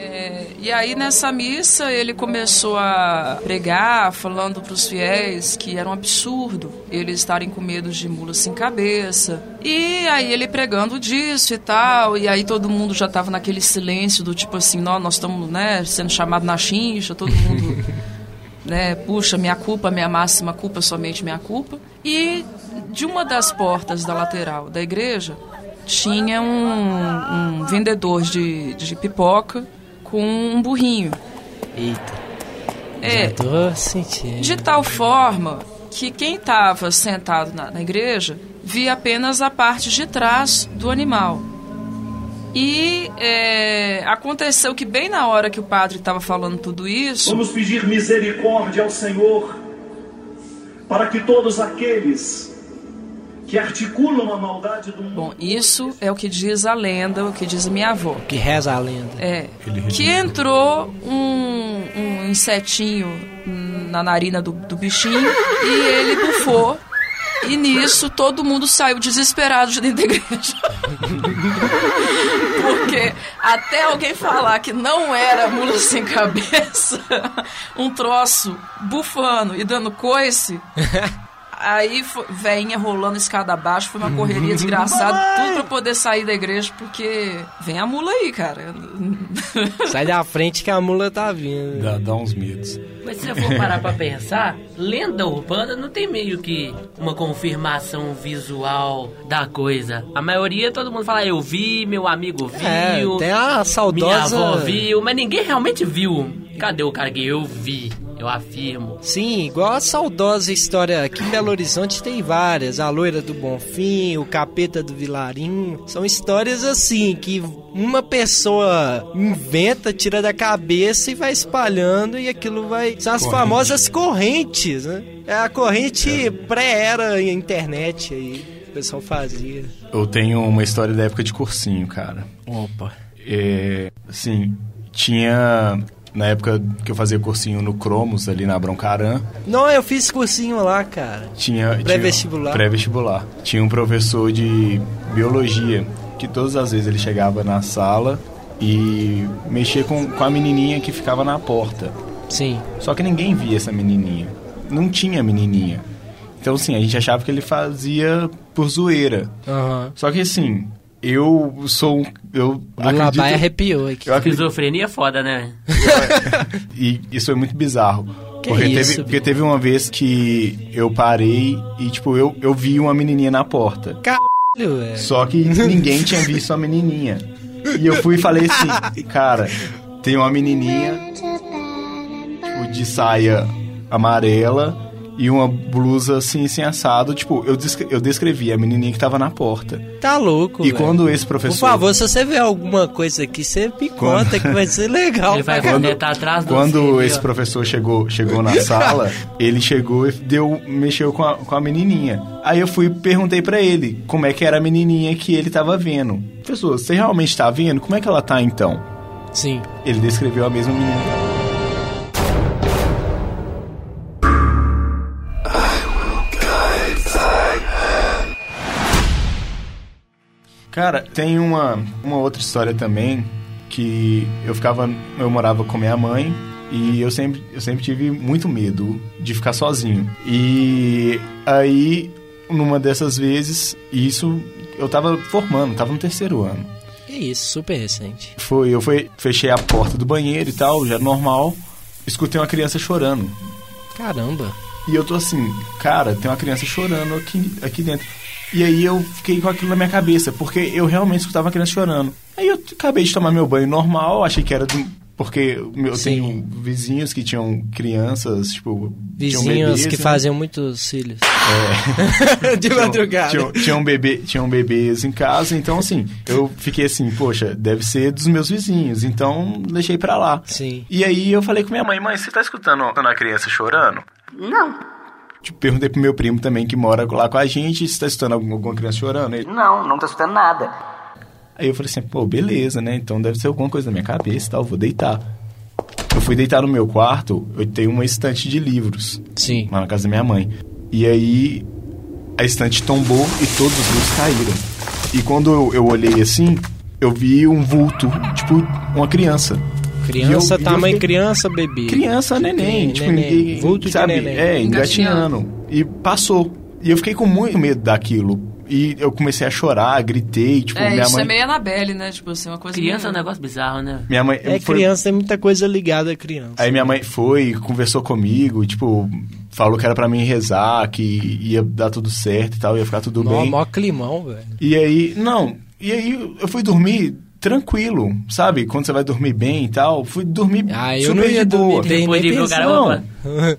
É, e aí nessa missa ele começou a pregar, falando para os fiéis que era um absurdo eles estarem com medo de mula sem cabeça. E aí ele pregando disso e tal, e aí todo mundo já tava naquele silêncio do tipo assim, nós, nós estamos né, sendo chamado na chincha, todo mundo né, puxa, minha culpa, minha máxima culpa, somente minha culpa. E de uma das portas da lateral da igreja tinha um, um vendedor de, de pipoca com um burrinho. Eita. É, Já tô sentindo. de tal forma que quem estava sentado na, na igreja via apenas a parte de trás do animal. E é, aconteceu que bem na hora que o padre estava falando tudo isso, Vamos pedir misericórdia ao Senhor para que todos aqueles que articulam a maldade do mundo. bom, isso é o que diz a lenda, o que diz a minha avó. Que reza a lenda. É, que entrou um, um insetinho na narina do, do bichinho e ele bufou. E nisso todo mundo saiu desesperado de dentro da igreja. Porque até alguém falar que não era mula sem cabeça, um troço bufando e dando coice, Aí, fo- veinha rolando escada abaixo, foi uma correria desgraçada, tudo pra poder sair da igreja, porque vem a mula aí, cara. Sai da frente que a mula tá vindo. Dá, dá uns medos. Mas se você for parar pra pensar, lenda urbana não tem meio que uma confirmação visual da coisa. A maioria, todo mundo fala, eu vi, meu amigo viu, É, tem a saudosa- minha avó viu, mas ninguém realmente viu. Cadê o cara que eu vi? Eu afirmo. Sim, igual a saudosa história aqui em Belo Horizonte tem várias. A loira do Bonfim, o capeta do Vilarinho. São histórias assim que uma pessoa inventa, tira da cabeça e vai espalhando e aquilo vai. São as Corrente. famosas correntes, né? É a corrente pré-era internet aí. que O pessoal fazia. Eu tenho uma história da época de cursinho, cara. Opa. É, assim, tinha... Na época que eu fazia cursinho no Cromos, ali na Broncaran, Não, eu fiz cursinho lá, cara. tinha... Pré-vestibular. Pré-vestibular. Tinha um professor de biologia que todas as vezes ele chegava na sala e mexia com, com a menininha que ficava na porta. Sim. Só que ninguém via essa menininha. Não tinha menininha. Então, assim, a gente achava que ele fazia por zoeira. Aham. Só que, assim, eu sou um... Eu O Labai arrepiou aqui. Eu acredito, Esquizofrenia é foda, né? e isso foi muito bizarro. Que porque, isso, teve, porque teve uma vez que eu parei e, tipo, eu, eu vi uma menininha na porta. Caralho, velho. Só que ninguém tinha visto a menininha. E eu fui e falei assim, cara, tem uma menininha tipo, de saia amarela e uma blusa assim, sem assado. Tipo, eu, descre- eu descrevi a menininha que tava na porta. Tá louco, E velho. quando esse professor... Por favor, se você ver alguma coisa aqui, você me conta que vai ser legal. Ele vai caramba. comentar atrás do Quando filho, esse ó. professor chegou, chegou na sala, ele chegou e deu, mexeu com a, com a menininha. Aí eu fui e perguntei pra ele como é que era a menininha que ele tava vendo. Professor, você realmente tá vendo? Como é que ela tá então? Sim. Ele descreveu a mesma menina. Cara, tem uma, uma outra história também que eu ficava, eu morava com minha mãe e eu sempre, eu sempre tive muito medo de ficar sozinho. E aí, numa dessas vezes, isso eu tava formando, tava no terceiro ano. Que isso, super recente. Foi, eu fui, fechei a porta do banheiro e tal, já normal. Escutei uma criança chorando. Caramba. E eu tô assim, cara, tem uma criança chorando aqui, aqui dentro. E aí eu fiquei com aquilo na minha cabeça, porque eu realmente escutava a criança chorando. Aí eu acabei de tomar meu banho normal, achei que era do, porque eu Sim. tenho vizinhos que tinham crianças, tipo, tinham Vizinhos bebês, que né? faziam muitos cílios. É. De Tinham- madrugada. Tinham, tinham, bebê, tinham bebês em casa, então assim, eu fiquei assim, poxa, deve ser dos meus vizinhos, então deixei pra lá. Sim. E aí eu falei com minha mãe, mãe, você tá escutando a criança chorando? Não, Tipo, perguntei pro meu primo também que mora lá com a gente, se tá escutando algum- alguma criança chorando. Ele, não, não tô escutando nada. Aí eu falei assim, pô, beleza, né? Então deve ser alguma coisa na minha cabeça e tal, vou deitar. Eu fui deitar no meu quarto, eu tenho uma estante de livros. Sim. Lá na casa da minha mãe. E aí a estante tombou e todos os livros caíram. E quando eu, eu olhei assim, eu vi um vulto, tipo, uma criança. Criança, eu- eu tamanho fiquei- criança, bebê. Criança, neném, Neném, tipo, neném. ninguém, Vulto de sabe? neném. É, Engatinhando. E passou. E eu fiquei com muito medo daquilo. E eu comecei a chorar, gritei, tipo, É, minha isso mãe... é meio Anabelle, né? Tipo assim, uma coisa Criança é um meio... negócio bizarro, né? Minha mãe É foi- criança, tem muita coisa ligada a criança. Aí minha mãe foi, conversou comigo, tipo, falou que era pra mim rezar, que ia dar tudo certo e tal, ia ficar tudo bem. mó climão, velho. E aí, não, e aí eu fui dormir tranquilo, sabe? Quando você vai dormir bem e tal, fui dormir Ah, eu super não ia de boa. dormir bem, Depois nem de pensar. jogar Não. opa.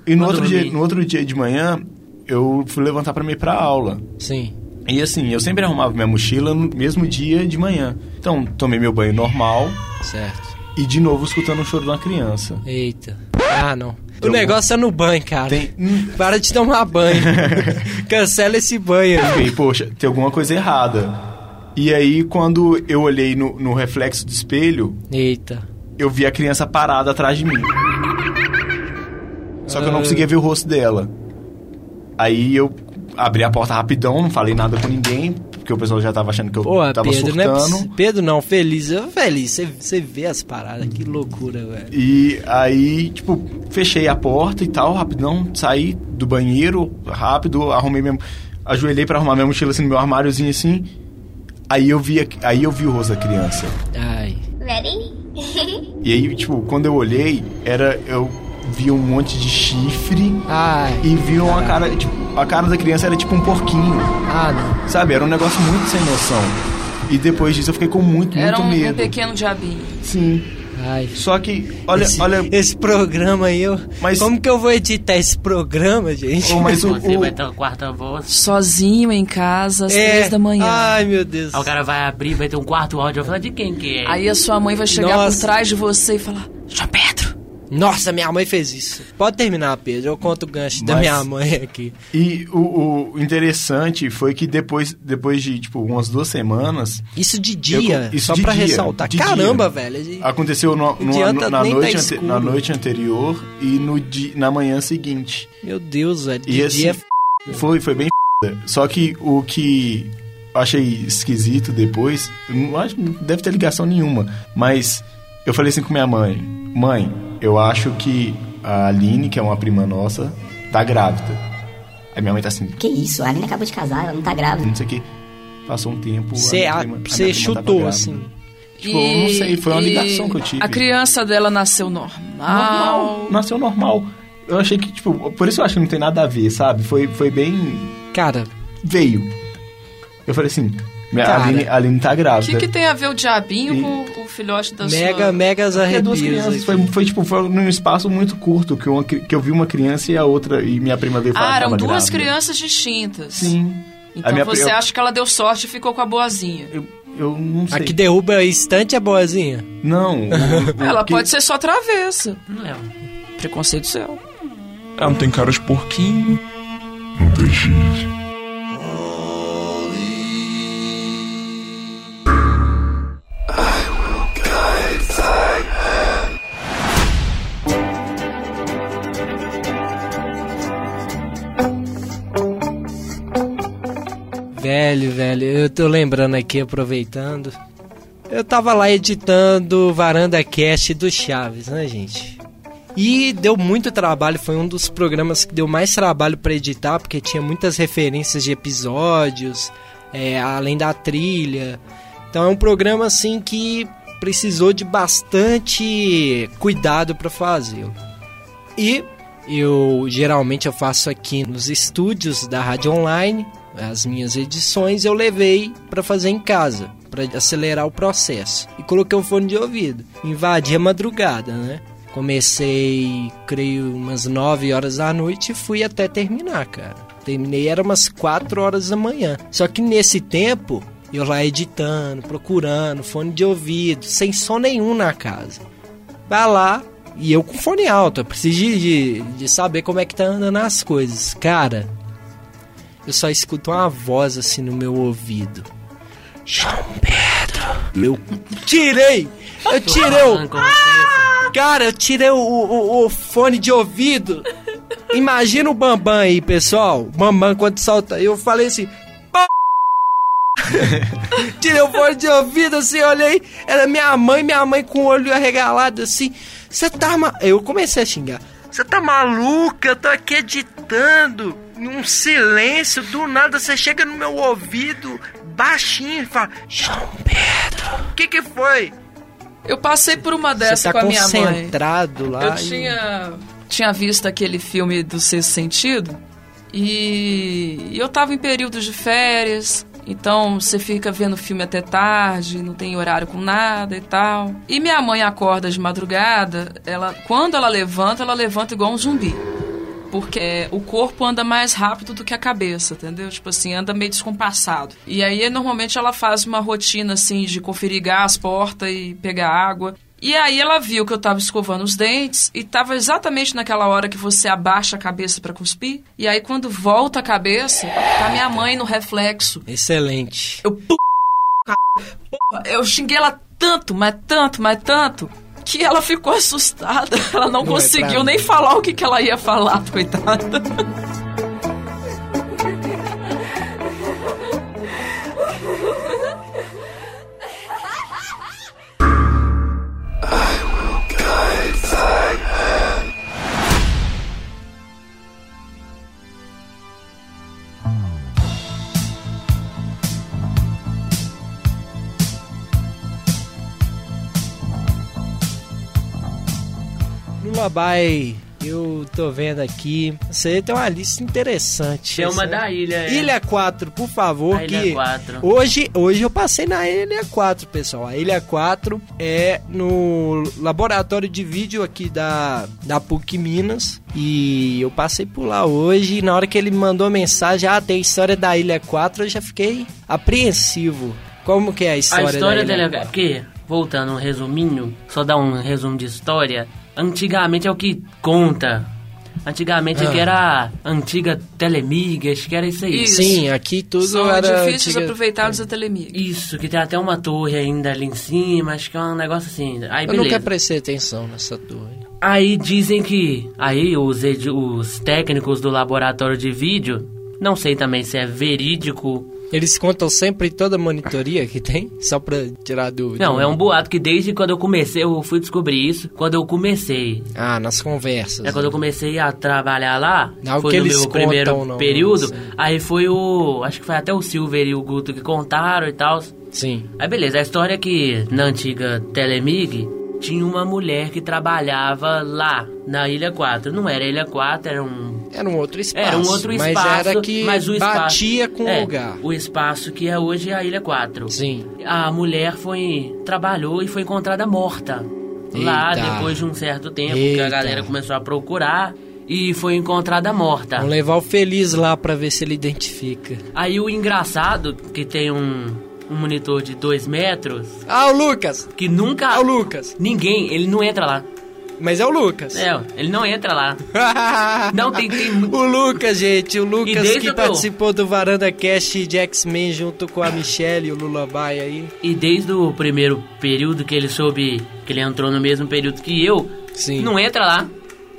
E no Vou outro, dia, no outro dia de manhã, eu fui levantar pra mim ir pra aula. Sim. E assim, eu sempre arrumava minha mochila no mesmo dia de manhã. Então, tomei meu banho normal Certo. e de novo escutando o choro de uma criança. Eita. Ah, não. O Então, negócio é no banho, cara. Tem, Para de tomar banho. Cancela esse banho. aí. Poxa, tem alguma coisa errada. E aí, quando eu olhei no, no reflexo do espelho, Eita. eu vi a criança parada atrás de mim. Só que eu não conseguia ver o rosto dela. Aí eu abri a porta rapidão, não falei nada com ninguém, porque o pessoal já tava achando que eu Pô, tava Pedro, não é surtando. Pedro não, feliz. Eu, feliz, você, você vê as paradas, que loucura, velho. E aí, tipo, fechei a porta e tal, rapidão, saí do banheiro, rápido, arrumei mesmo. Ajoelhei pra arrumar minha mochila assim no meu armáriozinho assim. Aí eu vi, aí eu vi o rosto da criança. Ai. Ready? E aí, tipo, quando eu olhei, era. Eu vi um monte de chifre Ai. e vi uma cara. Tipo, a cara da criança era tipo um porquinho. Ah, não. Sabe? Era um negócio muito sem noção. E depois disso eu fiquei com muito, Era muito um, um medo. pequeno diabinho. Sim. Ai. Só que, olha, esse, olha. Esse programa aí, eu. Mas- Como que eu vou editar esse programa, gente? Ô, mas o- Você o- vai ter uma quarta voz. Sozinho em casa às É. três da manhã. Ai, meu Deus. Aí o cara vai abrir, vai ter um quarto áudio. Vai falar de quem que é? Aí a sua mãe vai chegar Nossa. por trás de você e falar: Pedro. Nossa, minha mãe fez isso. Pode terminar, Pedro. Eu conto o gancho da Mas- minha mãe aqui. E o, o interessante foi que depois, depois de, tipo, umas duas semanas... Isso de dia, isso só de pra dia, ressaltar. Caramba, dia. velho. Aconteceu no, no- adianta na, nem noite tá ante- na noite anterior e no di, na manhã seguinte. Meu Deus, velho. E De assim, dia foi, foi bem f***. Só que o que eu achei esquisito depois, eu não acho não deve ter ligação nenhuma, mas eu falei assim com minha mãe: Mãe, eu acho que a Aline, que é uma prima nossa, tá grávida. Aí minha mãe tá assim, Que isso? A Aline acabou de casar, ela não tá grávida. não sei o que. Passou um tempo. Você chutou, assim. Tipo, eu não sei, foi uma e ligação que eu tive. A criança dela nasceu normal. Normal, nasceu normal. Eu achei que, tipo, por isso eu acho que não tem nada a ver, sabe? Foi, foi bem. Cara. Veio. Eu falei assim: Cara. a, Aline, a Aline tá O grávida. que, que tem a ver o diabinho E- com o filhote da Mega, sua... megas é duas arrepios. crianças. Foi, foi, tipo, foi num espaço muito curto que, uma, que eu vi uma criança e a outra, e minha prima veio falar Ah, eram duas grávida. crianças distintas. Sim. Então A minha você pri- acha que ela deu sorte e ficou com a boazinha. Eu, eu não sei. A que derruba a estante é boazinha? Não. o- o Ela que- pode ser só travessa. Não é. Preconceito seu. Ela não tem cara de porquinho. Não tem cheese. Velho, eu tô lembrando aqui, aproveitando. Eu tava lá editando Varanda Cast do Chaves, né, gente? E deu muito trabalho, foi um dos programas que deu mais trabalho pra editar, porque tinha muitas referências de episódios, é, além da trilha. Então é um programa assim que precisou de bastante cuidado pra fazê-lo. E eu geralmente eu faço aqui nos estúdios da Rádio Online, as minhas edições eu levei para fazer em casa, para acelerar o processo. E coloquei um fone de ouvido. Invadi a madrugada, né? Comecei, creio, umas 9 horas da noite e fui até terminar, cara. Terminei era umas 4 horas da manhã. Só que nesse tempo, eu lá editando, procurando, fone de ouvido, sem som nenhum na casa. Vai lá, e eu com fone alto, eu preciso de, de, de saber como é que tá andando as coisas. Cara, eu só escuto uma voz assim no meu ouvido. João Pedro. Eu tirei! Eu tirei o. Cara, eu tirei o, o, o fone de ouvido. Imagina o Bambam aí, pessoal. Bambam quando solta. Eu falei assim. Tirei o fone de ouvido assim, olhei. Era minha mãe, minha mãe com o olho arregalado assim. Você tá ma... Eu comecei a xingar. Você tá maluca? Eu tô aqui editando. Num silêncio, do nada você chega no meu ouvido baixinho e fala: João Pedro, o que que foi? Eu passei por uma dessa Você tá com a minha mãe. concentrado lá. Eu e- tinha, tinha visto aquele filme do Sexto Sentido e eu tava em período de férias, então você fica vendo filme até tarde, não tem horário com nada e tal. E minha mãe acorda de madrugada, ela quando ela levanta, ela levanta igual um zumbi. Porque o corpo anda mais rápido do que a cabeça, entendeu? Tipo assim, anda meio descompassado. E aí, normalmente, ela faz uma rotina, assim, de conferir gás, porta e pegar água. E aí ela viu que eu tava escovando os dentes e tava exatamente naquela hora que você abaixa a cabeça pra cuspir. E aí, quando volta a cabeça, tá minha mãe no reflexo. Excelente. Eu, eu xinguei ela tanto, mas tanto, mas tanto, que ela ficou assustada. Ela não, Não é conseguiu pra nem falar o que, que ela ia falar, coitada. Lullaby, eu tô vendo aqui. Você tem uma lista interessante. Tem uma da ilha. é. Ilha 4, por favor, A Ilha que 4. hoje, hoje eu passei na Ilha 4, pessoal. A Ilha 4 é no laboratório de vídeo aqui da, da PUC Minas e eu passei por lá hoje e na hora que ele me mandou mensagem, ah, tem história da Ilha 4, eu já fiquei apreensivo. Como que é a história, a história da Ilha dele é porque, voltando um resuminho, só dar um resumo de história. Antigamente é o que conta. Antigamente Ah. aqui era a antiga Telemig, acho que era isso aí. Isso. Sim, aqui tudo São era edifícios antiga- aproveitados da Telemig. Isso, que tem até uma torre ainda ali em cima, acho que é um negócio assim. Aí Eu beleza. nunca prestei atenção nessa torre. Aí dizem que aí os, os técnicos do laboratório de vídeo, não sei também se é verídico. Eles contam sempre toda a monitoria que tem, só pra tirar dúvida. Não, é um boato que desde quando eu comecei, eu fui descobrir isso quando eu comecei. Ah, nas conversas. É quando eu comecei a trabalhar lá, Não, o foi que no eles meu primeiro contam, não, período. não. Aí foi o. Acho que foi até o Silver e o Guto que contaram e tal. Sim. Aí beleza, a história é que na antiga Telemig tinha uma mulher que trabalhava lá, na Ilha 4. Não era Ilha 4, era um. Era um outro espaço. Era um outro mas espaço. era que mas o espaço, batia com é, o lugar. O espaço que é hoje a Ilha 4. Sim. A mulher foi. trabalhou e foi encontrada morta. Lá, Eita. depois de um certo tempo, que a Eita. galera começou a procurar. E foi encontrada morta. Vamos levar o Feliz lá pra ver se ele identifica. Aí o engraçado, que tem um, um monitor de 2 metros, Ah, o Lucas! que nunca. É o Lucas! Ninguém, ele não entra lá. Mas é o Lucas. É, ele não entra lá. Não, tem, tem o Lucas, gente. O Lucas que participou do Varanda Cast de X-Men junto com a Michelle e o Lullaby aí. E desde o primeiro período que ele soube que ele entrou no mesmo período que eu, Sim. não entra lá.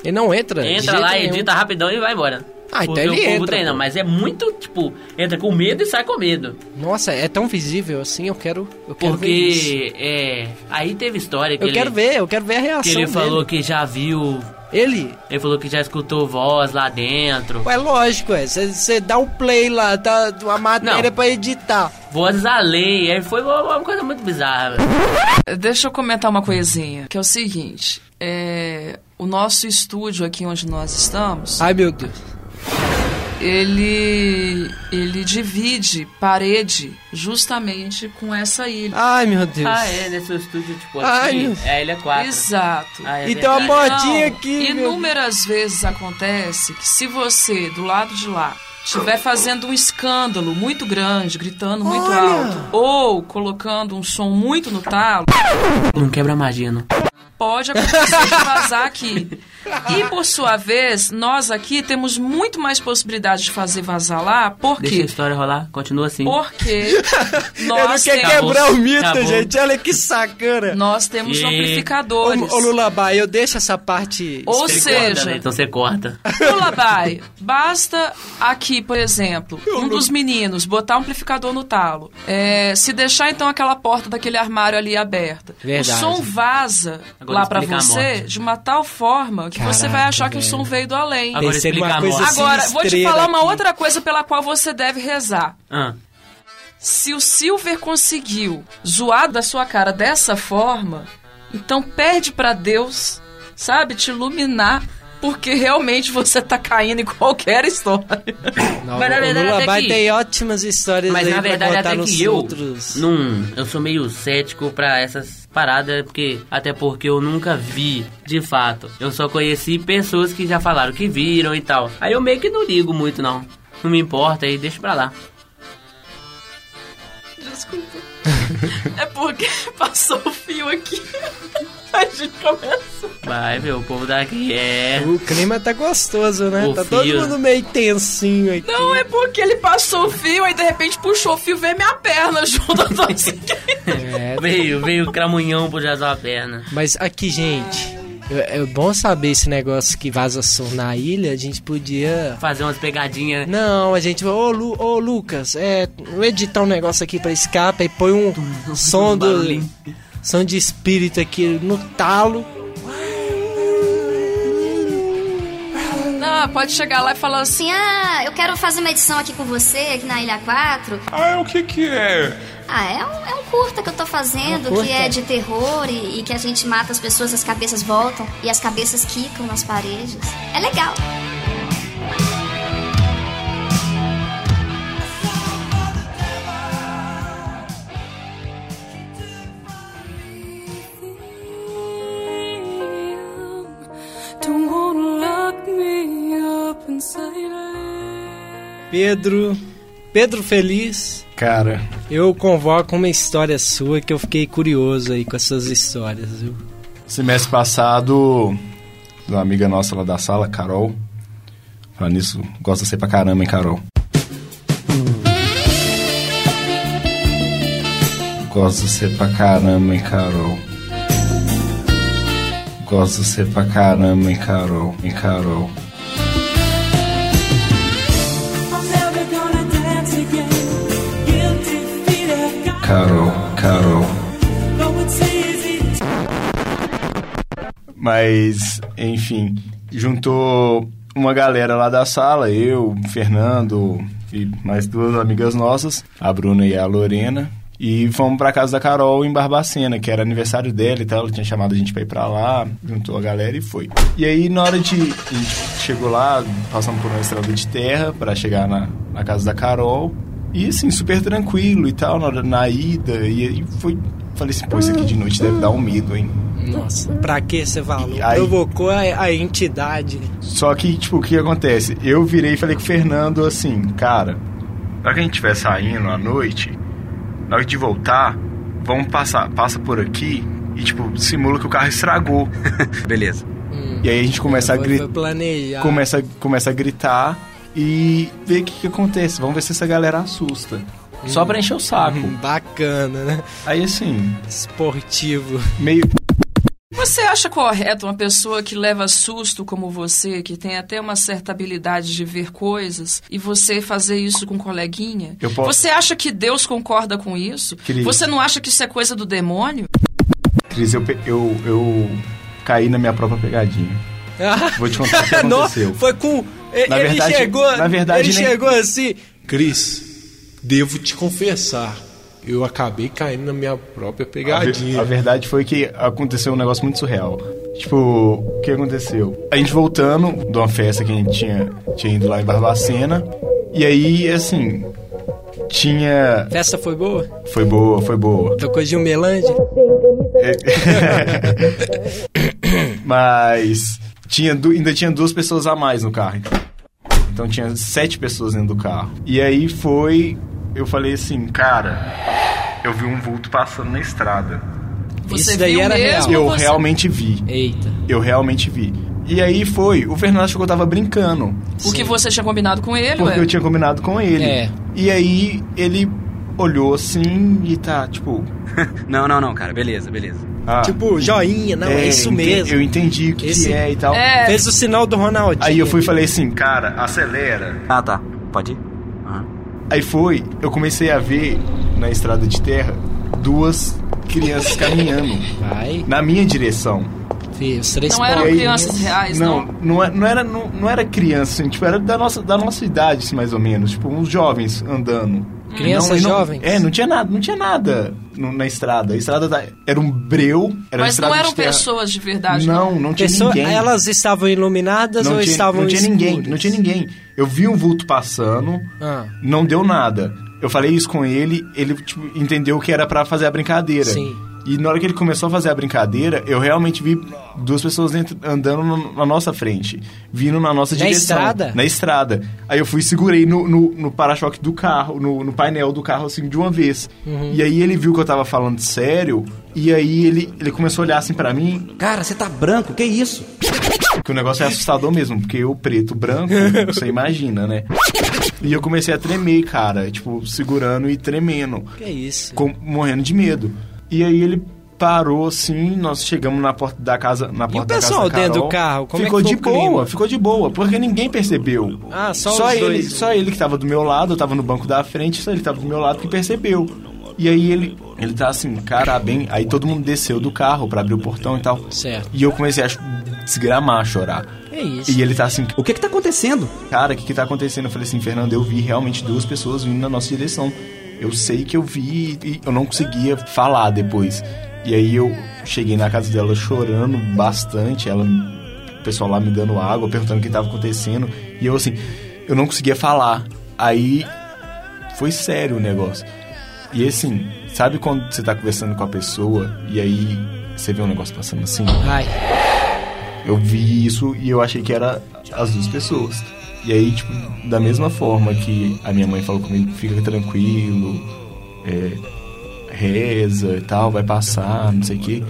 Ele não entra? Entra lá, nenhum. edita rapidão e vai embora. Ah, então Porque ele o povo entra, treina, pô. mas é muito, tipo, entra com medo e sai com medo. Nossa, é tão visível assim, eu quero, eu quero ver isso. Porque, é. Aí teve história que Eu ele. quero ver, eu quero ver a reação Que ele dele. falou que já viu. Ele? Ele falou que já escutou voz lá dentro. É lógico, é. Você dá um play lá, tá uma matéria Não. pra editar. Vozes além. Aí foi uma, uma coisa muito bizarra. Deixa eu comentar uma coisinha, que é o seguinte, é, o nosso estúdio aqui onde nós estamos, Ai, meu Deus. Ele ele divide parede justamente com essa ilha. Ai, meu Deus. Ah, é, nesse estúdio, tipo, Ai, aqui, meu- é a Ilha 4. Exato. Ah, é E tem uma verdade. portinha aqui, meu Inúmeras vezes acontece que se você, do lado de lá, estiver fazendo um escândalo muito grande, gritando muito Olha! alto, ou colocando um som muito no talo, Não quebra a magia, não. Pode acontecer de vazar aqui. E por sua vez, nós aqui temos muito mais possibilidade de fazer vazar lá, por Deixa a história rolar, continua assim. Porque Ele não nós quer temos, quebrar o mito, Acabou. gente. Olha que sacana. nós temos E- amplificadores. ô Lulabai, eu deixo essa parte. Ou Você seja, corta, né? Então você corta. Lullaby, basta aqui, por exemplo, um dos meninos botar um amplificador no talo. É, se deixar então aquela porta daquele armário ali aberta. Verdade. O som vaza Agora lá pra explica a você de uma tal forma que você vai Caraca, achar que o som veio do além. Agora Tem que ser explica uma a. Agora, vou te falar uma aqui. outra coisa pela qual você deve rezar. Ah, Se o Silver conseguiu zoar da sua cara dessa forma, então pede pra Deus, sabe, te iluminar, porque realmente você tá caindo em qualquer história. Não, Mas na o verdade Lulabai até que- tem ótimas histórias mas aí na pra verdade contar até nos que eu outros. não, eu sou meio cético pra essas paradas, porque até porque eu nunca vi, de fato. Eu só conheci pessoas que já falaram que viram e tal. Aí eu meio que não ligo muito não. Não me importa aí, deixa pra lá. Desculpa. É porque passou o fio aqui. A gente começa. Vai, ver o povo daqui é. O clima tá gostoso, né? O tá todo fio. mundo meio tensinho aqui. Não, é porque ele passou o fio, aí de repente puxou o fio e veio minha perna junto. Tô assim. É, Veio, veio o cramunhão por já a perna. Mas aqui, gente, é, bom saber esse negócio que vaza som na ilha. A gente podia. Fazer umas pegadinhas. Não, a gente. Ô, Lu, ô Lucas, é. Vou editar um negócio aqui pra escapa e põe um som do. Som de espírito aqui no talo. Ah, pode chegar lá e falar assim. Ah, eu quero fazer uma edição aqui com você, aqui na Ilha 4. Ah, o que que é? Ah, é um, é um curta que eu tô fazendo, Um curta? que é de terror e, e que a gente mata as pessoas, as cabeças voltam e as cabeças quicam nas paredes. É legal. Pedro. Pedro Feliz. Cara, Eu convoco uma história sua que eu fiquei curioso aí com essas histórias, viu? semestre passado, uma amiga nossa lá da sala, Carol. Falando nisso, gosta de você pra caramba, hein, Carol? Gosto de você pra caramba, hein, Carol? Gosto de você pra caramba, hein, Carol? Hein, Carol? Carol, Carol. Mas, enfim, juntou uma galera lá da sala, eu, Fernando e mais duas amigas nossas, a Bruna e a Lorena. E fomos pra casa da Carol em Barbacena, que era aniversário dela e tal. Ela tinha chamado a gente pra ir pra lá, juntou a galera e foi. E aí, na hora de. A gente chegou lá, passamos por uma estrada de terra pra chegar na, na casa da Carol. E assim, super tranquilo e tal, na, na ida. E, e foi. Falei assim, pô, isso aqui de noite deve dar um medo, hein? Nossa, pra que você falou? E aí- Provocou a, a entidade. Só que, tipo, o que acontece? Eu virei e falei com o Fernando assim, cara, pra que a gente estiver saindo à noite, na hora de voltar, vamos passar, passa por aqui e, tipo, simula que o carro estragou. Beleza. E aí a gente começa a gritar. Começa, começa a gritar e ver o que, que acontece. Vamos ver se essa galera assusta. Só pra encher o saco. Bacana, né? Aí assim. Esportivo. Meio. Você acha correto uma pessoa que leva susto como você, que tem até uma certa habilidade de ver coisas, e você fazer isso com um coleguinha? Eu posso- Você acha que Deus concorda com isso? Cris. Você não acha que isso é coisa do demônio? Cris, eu, eu, eu caí na minha própria pegadinha. Vou te contar o que Não, aconteceu. foi com. Na ele verdade- chegou. na verdade, ele nem- chegou assim. Cris, devo te confessar, eu acabei caindo na minha própria A, pegadinha. ver- a verdade foi que aconteceu um negócio muito surreal. Tipo, o que aconteceu? A gente voltando de uma festa que a gente tinha, tinha ido lá em Barbacena. E aí, assim, tinha. Festa foi boa? Foi boa, foi boa. Tocou Gil Melande? Mas tinha, ainda tinha duas pessoas a mais no carro. Então tinha sete pessoas dentro do carro. E aí foi. Eu falei assim, cara, eu vi um vulto passando na estrada. Você Isso daí viu era mesmo Eu você- realmente vi. Eita. Eu realmente vi. E aí foi. O Fernando achou que eu tava brincando. Porque você tinha combinado com ele, Porque ué? eu tinha combinado com ele. É. E aí ele olhou assim e tá, tipo. Não, não, não, cara. Beleza, beleza. Ah, Tipo, joinha, não, é, isso ente- mesmo. Eu entendi o que, Esse- que é e tal. É. Fez o sinal do Ronaldinho. Aí eu fui e falei assim, cara, acelera. Ah, tá. Pode ir? Aham. Aí foi, eu comecei a ver na estrada de terra duas crianças caminhando Vai. na minha direção. Fih, os três Não eram crianças reais, não? Não, não, é- não era, não, não era criança, assim, tipo, era da nossa, da nossa idade, assim, mais ou menos. Tipo, uns jovens andando. Crianças não- jovens? É, não tinha nada, não tinha nada no- na estrada. A estrada da- era um breu, era Mas não eram pessoas de verdade, Não, não tinha Pessoa- ninguém. Elas estavam iluminadas não ou tinha, estavam não tinha ninguém, escuras? não tinha ninguém. Eu vi um vulto passando, Ah. não deu nada. Eu falei isso com ele, ele tipo, entendeu que era pra fazer a brincadeira. Sim. E na hora que ele começou a fazer a brincadeira, eu realmente vi duas pessoas dentro, andando no- na nossa frente, vindo na nossa Na direção. estrada? Na estrada. Aí eu fui e segurei no, no, no para-choque do carro, no, no painel do carro, assim, de uma vez. Uhum. E aí ele viu que eu tava falando sério, e aí ele, ele começou a olhar assim pra mim, Cara, você tá branco, que isso? que o negócio é assustador mesmo, porque eu preto, branco, você imagina, né? E eu comecei a tremer, cara, tipo, segurando e tremendo, Que isso? com- morrendo de medo. E aí ele parou assim, nós chegamos na porta da casa, na porta da pessoal casa da dentro Carol. do carro, como é ficou que foi de o clima? boa, ficou de boa, porque ninguém percebeu. Ah, só os ele, dois. só ele que tava do meu lado, eu tava no banco da frente, só ele que tava do meu lado que percebeu. E aí ele, ele tá assim, cara, bem. Aí todo mundo desceu do carro pra abrir o portão e tal. Certo. E eu comecei a desgramar, a chorar. É isso. E ele tá assim, O que que tá acontecendo? cara, o que que tá acontecendo? Eu falei assim, Fernando, eu vi realmente duas pessoas vindo na nossa direção. Eu sei que eu vi e eu não conseguia falar depois. E aí eu cheguei na casa dela chorando bastante, ela, o pessoal lá me dando água, perguntando o que tava acontecendo. E eu assim, eu não conseguia falar. Aí foi sério o negócio. E assim, sabe quando você tá conversando com a pessoa e aí você vê um negócio passando assim? Ai. Eu vi isso e eu achei que era as duas pessoas. E aí, tipo, da mesma forma que a minha mãe falou comigo, fica tranquilo, é, reza e tal, vai passar, não sei o quê.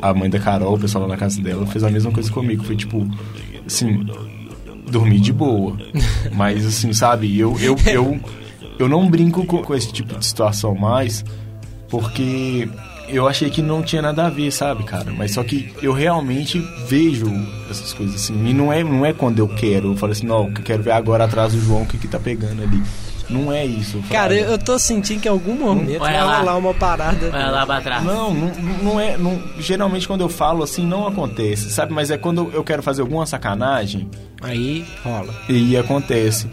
A mãe da Carol, o pessoal lá na casa dela, fez a mesma coisa comigo. Foi tipo, assim, dormir de boa. Mas assim, sabe, eu, eu, eu, eu não brinco com, com esse tipo de situação mais, porque eu achei que não tinha nada a ver, sabe, cara? Mas só que eu realmente vejo essas coisas assim. E não é, não é quando eu quero. Eu falo assim, não, eu quero ver agora atrás do João o que, que tá pegando ali. Não é isso. Cara, eu eu tô sentindo que em algum momento vai lá. rolar uma parada. Vai lá pra trás. Não, não, não é. Não, geralmente quando eu falo assim, não acontece, sabe? Mas é quando eu quero fazer alguma sacanagem. Aí rola. E acontece.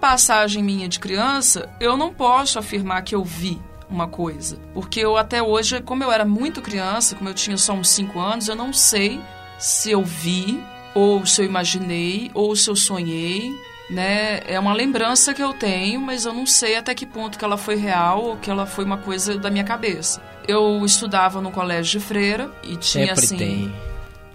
Passagem minha de criança, eu não posso afirmar que eu vi uma coisa. Porque eu até hoje, como eu era muito criança, como eu tinha só uns 5 anos, eu não sei se eu vi, ou se eu imaginei, ou se eu sonhei. Né? É uma lembrança que eu tenho, mas eu não sei até que ponto que ela foi real ou que ela foi uma coisa da minha cabeça. Eu estudava no colégio de freira e tinha Sempre assim tem.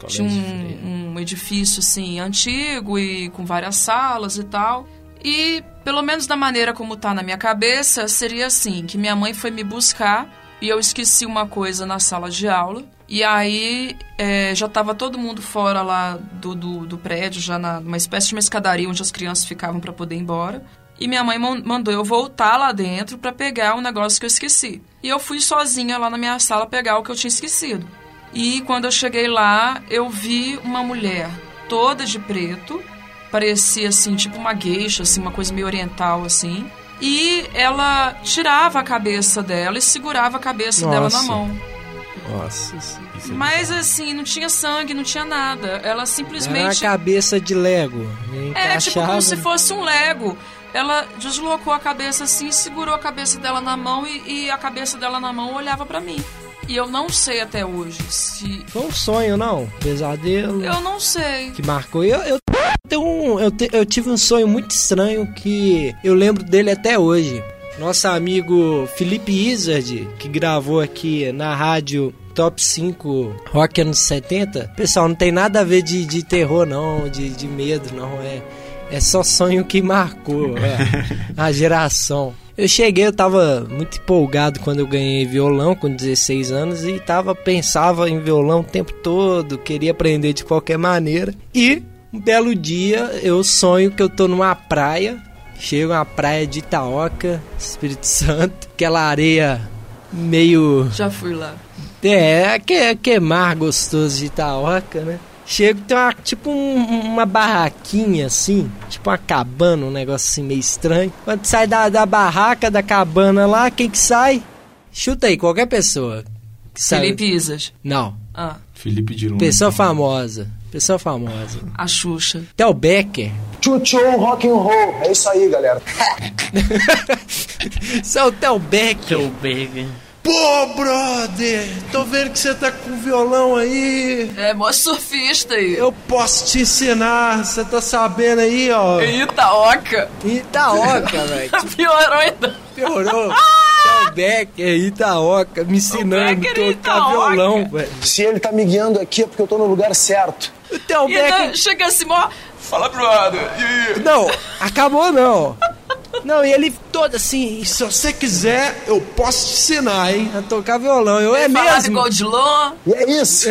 tinha Colégio um, um edifício assim antigo e com várias salas e tal. E pelo menos da maneira como tá na minha cabeça, seria assim, que minha mãe foi me buscar e eu esqueci uma coisa na sala de aula. E aí é, já tava todo mundo fora lá do, do, do prédio, já na- numa espécie de uma escadaria onde as crianças ficavam para poder ir embora. E minha mãe man- mandou eu voltar lá dentro para pegar o negócio que eu esqueci. E eu fui sozinha lá na minha sala pegar o que eu tinha esquecido. E quando eu cheguei lá, eu vi uma mulher toda de preto, parecia assim, tipo uma gueixa, assim, uma coisa meio oriental assim. E ela tirava a cabeça dela e segurava a cabeça dela na Nossa. mão. Nossa. Mas assim, não tinha sangue, não tinha nada. Ela Era uma simplesmente cabeça de Lego. é, tipo como se fosse um Lego. Ela deslocou a cabeça assim, segurou a cabeça dela na mão e, e a cabeça dela na mão olhava pra mim. E eu não sei até hoje se. Foi um sonho, não? Pesadelo. Eu não sei. Que marcou. Eu, eu, um, eu, te- eu tive um sonho muito estranho que eu lembro dele até hoje. Nosso amigo Felipe Izard, que gravou aqui na rádio Top 5 Rock anos 70. Pessoal, não tem nada a ver de, de terror, não, de, de medo, não. É, é só sonho que marcou é, a geração. Eu cheguei, eu tava muito empolgado quando eu ganhei violão com 16 anos e tava pensava em violão o tempo todo, queria aprender de qualquer maneira. E um belo dia eu sonho que eu tô numa praia, chego na praia de Itaoca, Espírito Santo, aquela areia meio Já fui lá. é, que, que mar gostoso de Itaoca, né? Chego, tem uma, tipo um- uma barraquinha assim, tipo uma cabana, um negócio assim meio estranho. Quando sai da, da barraca, da cabana lá, quem que sai? Chuta aí, qualquer pessoa. Que sai- Felipe Isas. Não, Ah, Felipe de Luna. pessoa famosa. Pessoa famosa. a Xuxa. Theo Becker. Tchutchu, rock and roll. É isso aí, galera. Isso é o Theo Becker. Seu baby. Pô, brother, tô vendo que você tá com violão aí. É, mó surfista aí. Eu posso te ensinar, você tá sabendo aí, ó. Itaoca. Itaoca, velho. Piorou ainda. Piorou. Theo Becker, Itaoca, me ensinando a Becker tocar Itaoca. violão, velho. Se ele tá me guiando aqui é porque eu tô no lugar certo. O Theo Becker. chega assim, mó. Fala, brother. E... Não, acabou não. Não, e ele todo assim, Se você quiser, eu posso te ensinar, hein? a tocar violão. Eu é Ele falava mesmo. igual de é isso.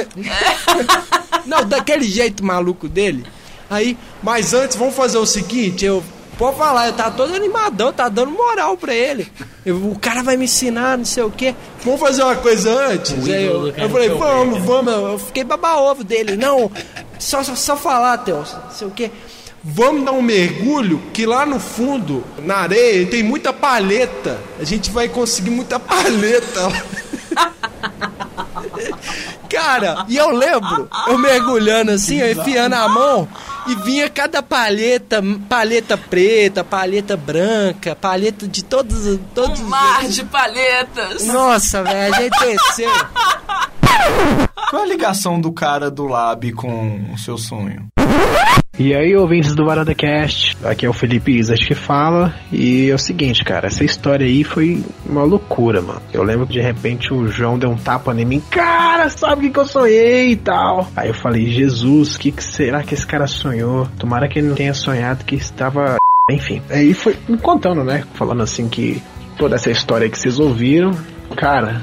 Não, daquele jeito maluco dele. Aí, Mas antes, vamos fazer o seguinte, eu... pode falar, eu tava todo animadão, tá dando moral pra ele. Eu- o cara vai me ensinar, não sei o quê. Vamos fazer uma coisa antes? Aí eu, eu falei, vamos, vamos. Eu fiquei baba-ovo dele. Não, só, só, só falar, Theo, não sei o quê. Vamos dar um mergulho que lá no fundo, na areia, tem muita palheta. A gente vai conseguir muita palheta. Cara, e eu lembro, eu mergulhando assim, eu enfiando a mão e vinha cada palheta, palheta preta, palheta branca, palheta de todos, todos Um mar de palhetas. Nossa, velho, a gente desceu. Qual a ligação do cara do Lab com o seu sonho? E aí, ouvintes do Varanda Cast, aqui é o Felipe Isas que fala. E é o seguinte, cara, essa história aí foi uma loucura, mano. Eu lembro que de repente o João deu um tapa em mim, cara, sabe o que, que eu sonhei e tal. Aí eu falei, Jesus, o que, que será que esse cara sonhou? Tomara que ele não tenha sonhado que estava. Enfim, aí foi me contando, né? Falando assim que toda essa história que vocês ouviram, cara,